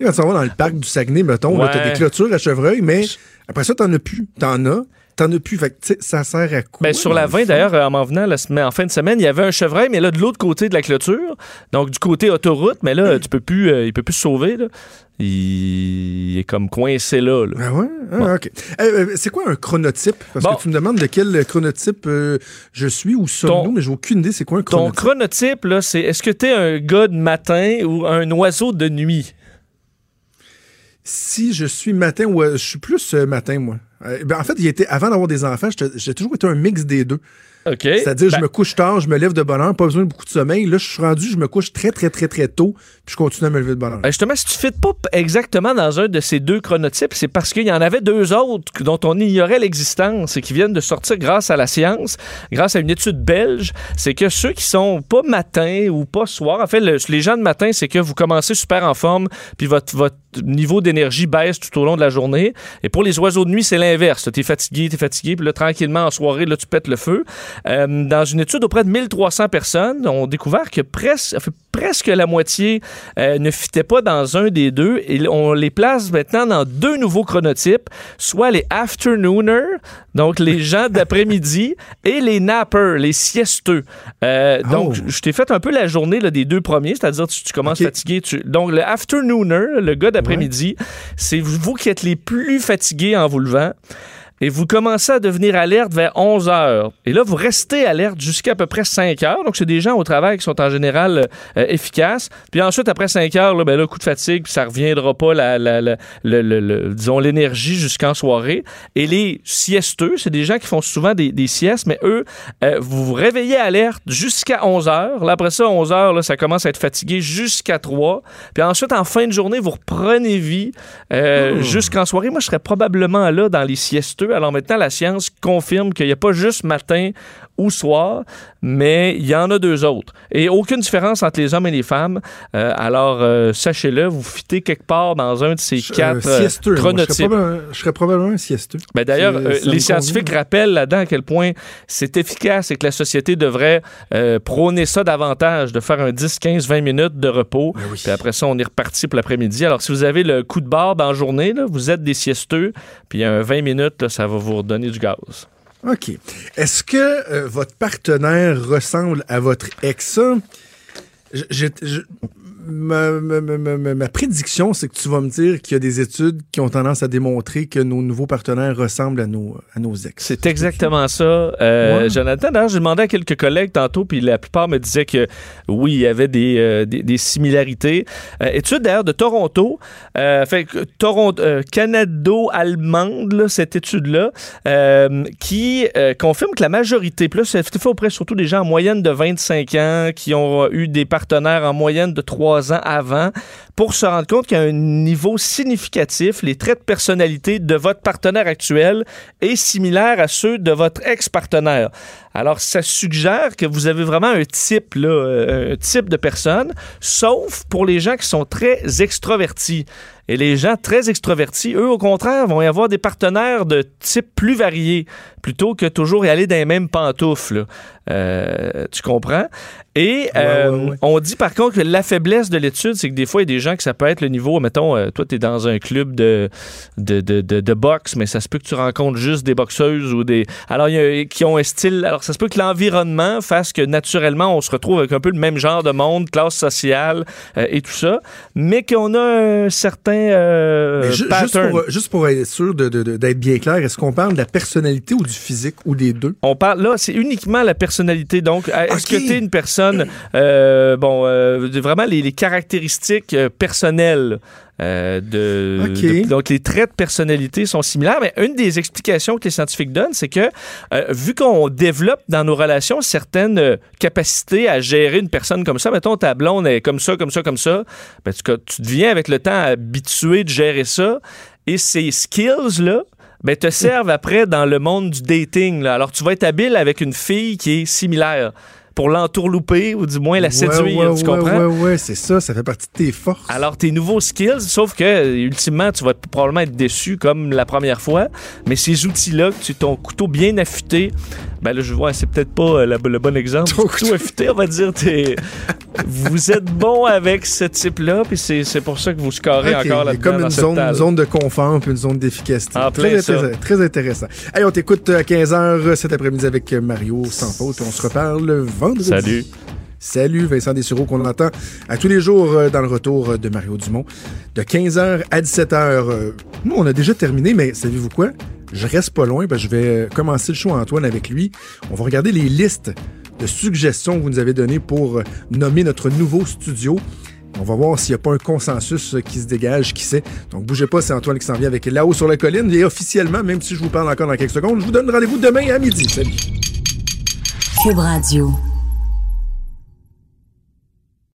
S4: Quand tu vas dans le parc du Saguenay, mettons,
S9: Ouais.
S4: t'as des clôtures à chevreuil, mais après ça, t'en as plus. T'en as, t'en as plus. Fait que, ça sert à quoi?
S9: Ben, sur la
S4: le
S9: 20,
S4: fond?
S9: d'ailleurs, en m'en venant la semaine- en fin de semaine, il y avait un chevreuil, mais là, de l'autre côté de la clôture, donc du côté autoroute, mais là, tu peux plus, euh, il peut plus se sauver. Là. Il... il est comme coincé là. là.
S4: Ah ouais? Ah,
S9: Bon.
S4: OK. Eh, euh, c'est quoi un chronotype? Parce
S9: Bon.
S4: que tu me demandes de quel chronotype euh, je suis ou sommes-nous, mais j'ai aucune idée c'est quoi un
S9: Ton
S4: chronotype.
S9: chronotype, là, c'est est-ce que tu es un gars de matin ou un oiseau de nuit?
S4: Si je suis matin ou euh, je suis plus euh, matin, moi. Euh, ben, en fait, il était, avant d'avoir des enfants, j'ai toujours été un mix des deux. C'est-à-dire,
S9: Ben,
S4: je me couche tard, je me lève de bonne heure, pas besoin de beaucoup de sommeil. Là, je suis rendu, je me couche très, très, très, très tôt, puis je continue à me lever de bonne heure.
S9: Ben, justement, si tu ne fites pas exactement dans un de ces deux chronotypes, c'est parce qu'il y en avait deux autres dont on ignorait l'existence et qui viennent de sortir grâce à la science, grâce à une étude belge. C'est que ceux qui sont pas matin ou pas soir, en fait, le- les gens de matin, c'est que vous commencez super en forme, puis votre, votre niveau d'énergie baisse tout au long de la journée. Et pour les oiseaux de nuit, c'est l'inverse. Tu es fatigué, tu es fatigué, puis là, tranquillement, en soirée, là, tu pètes le feu. Euh, dans une étude auprès de 1300 personnes, on a découvert que presque, presque la moitié euh, ne fitait pas dans un des deux. Et on les place maintenant dans deux nouveaux chronotypes, soit les afternooners, donc les gens d'après-midi, et les nappers, les siesteux. Euh,
S4: Oh.
S9: Donc, je t'ai fait un peu la journée là, des deux premiers, c'est-à-dire tu, tu commences fatigué. Tu... Donc, le afternooner, le gars d'après-midi, c'est vous qui êtes les plus fatigués en vous levant. Et vous commencez à devenir alerte vers 11 heures. Et là, vous restez alerte jusqu'à à peu près 5 heures. Donc, c'est des gens au travail qui sont en général euh, efficaces. Puis ensuite, après 5 heures, là, ben là, coup de fatigue, puis ça reviendra pas, la, la, la- le- disons, l'énergie jusqu'en soirée. Et les siesteux, c'est des gens qui font souvent des, des siestes, mais eux, euh, vous vous réveillez alerte jusqu'à 11 heures. Là, après ça, 11 heures, là, ça commence à être fatigué jusqu'à 3. Puis ensuite, en fin de journée, vous reprenez vie euh, jusqu'en soirée. Moi, je serais probablement là dans les siesteux. Alors maintenant, la science confirme qu'il n'y a pas juste matin ou soir, mais il y en a deux autres. Et aucune différence entre les hommes et les femmes. Euh, alors, euh, sachez-le, vous fitez quelque part dans un de ces quatre
S4: Euh,
S9: euh.
S4: Moi, je, serais
S9: chronotypes.
S4: probablement, je serais probablement un siesteux.
S9: Ben D'ailleurs, euh, les scientifiques
S4: convient.
S9: rappellent là-dedans à quel point c'est efficace et que la société devrait euh, prôner ça davantage, de faire un 10, 15, 20 minutes de repos.
S4: Ben
S9: Puis après ça, on est reparti pour l'après-midi. Alors, si vous avez le coup de dans la journée, là, vous êtes des siesteux, puis un 20 minutes, là, ça va vous redonner du gaz.
S4: OK. Est-ce que euh, votre partenaire ressemble à votre ex? Je- je- je- ma, ma- ma- ma- ma prédiction, c'est que tu vas me dire qu'il y a des études qui ont tendance à démontrer que nos nouveaux partenaires ressemblent à nos, à nos ex.
S9: C'est exactement ça. Euh,
S4: Ouais.
S9: Jonathan, d'ailleurs, j'ai demandé à quelques collègues tantôt, puis la plupart me disaient que oui, il y avait des, euh, des, des similarités. Euh, étude d'ailleurs de Toronto, fait que Toronto, canado-allemande, là, cette étude-là, qui confirme que la majorité, plus c'est fait auprès surtout des gens en moyenne de 25 ans, qui ont eu des partenaires en moyenne de 3 ans avant, pour se rendre compte a un niveau significatif, les traits de personnalité de votre partenaire actuel est similaire à ceux de votre ex-partenaire. Alors, ça suggère que vous avez vraiment un type, euh, un type de personne, sauf pour les gens qui sont très extrovertis. Et les gens très extrovertis, eux, au contraire, vont y avoir des partenaires de type plus varié, plutôt que toujours y aller dans les mêmes pantoufles. Euh, tu comprends? Et euh,
S4: ouais, ouais.
S9: on dit par contre que la faiblesse de l'étude, c'est que des fois, il y a des gens que ça peut être le niveau, mettons, euh, toi, tu es dans un club de, de, de, de, de boxe, mais ça se peut que tu rencontres juste des boxeuses ou des. Alors, il y a, qui ont un style. Alors, ça se peut que l'environnement fasse que naturellement, on se retrouve avec un peu le même genre de monde, classe sociale et tout ça, mais qu'on a un certain euh,
S4: juste, pour, juste pour être sûr d'être bien clair, est-ce qu'on parle de la personnalité ou du physique ou des deux?
S9: On parle là, c'est uniquement la personnalité. Donc, euh, est-ce que tu es une personne, euh, bon, euh, vraiment les, les caractéristiques personnelles euh, de,
S4: Ok.
S9: de- donc les traits de personnalité sont similaires. Mais une des explications que les scientifiques donnent, c'est que euh, vu qu'on développe dans nos relations certaines euh, capacités à gérer une personne comme ça, mettons ta blonde est comme ça, comme ça, comme ça, ben, tu, tu deviens avec le temps habitué de gérer ça. Et ces skills là ben, te servent après dans le monde du dating. là. Alors, tu vas être habile avec une fille qui est similaire pour l'entourlouper ou du moins la séduire,
S4: Ouais, ouais,
S9: tu comprends?
S4: Ouais, ouais, c'est ça, ça fait partie de tes forces.
S9: Alors, tes nouveaux skills, sauf que, ultimement, tu vas probablement être déçu comme la première fois, mais ces outils-là, tu ton couteau bien affûté, ben là, je vois, c'est peut-être pas euh, la- le bon exemple.
S4: Ton
S9: couteau affûté, on va dire, t'es- vous êtes bon avec ce type-là, puis c'est c'est pour ça que vous scorez
S4: Ok,
S9: encore là-dedans.
S4: comme une zone, de confort puis une zone d'efficacité.
S9: En
S4: Très, intéressant- très intéressant. Allez, on t'écoute à 15h cet après-midi avec Mario sans faute. On se reparle vendredi.
S9: Salut.
S4: Salut Vincent Dessureau qu'on entend à tous les jours euh, dans le retour euh, de Mario Dumont. De 15h à 17h. euh, nous, on a déjà terminé, mais savez-vous quoi? Je reste pas loin, parce que je vais commencer le show Antoine avec lui. On va regarder les listes de suggestions que vous nous avez données pour nommer notre nouveau studio. On va voir s'il n'y a pas un consensus qui se dégage, qui sait. Donc, bougez pas, c'est Antoine qui s'en vient avec Là-haut sur la colline. Et officiellement, même si je vous parle encore dans quelques secondes, je vous donne rendez-vous demain à midi. Salut!
S1: Cube Radio.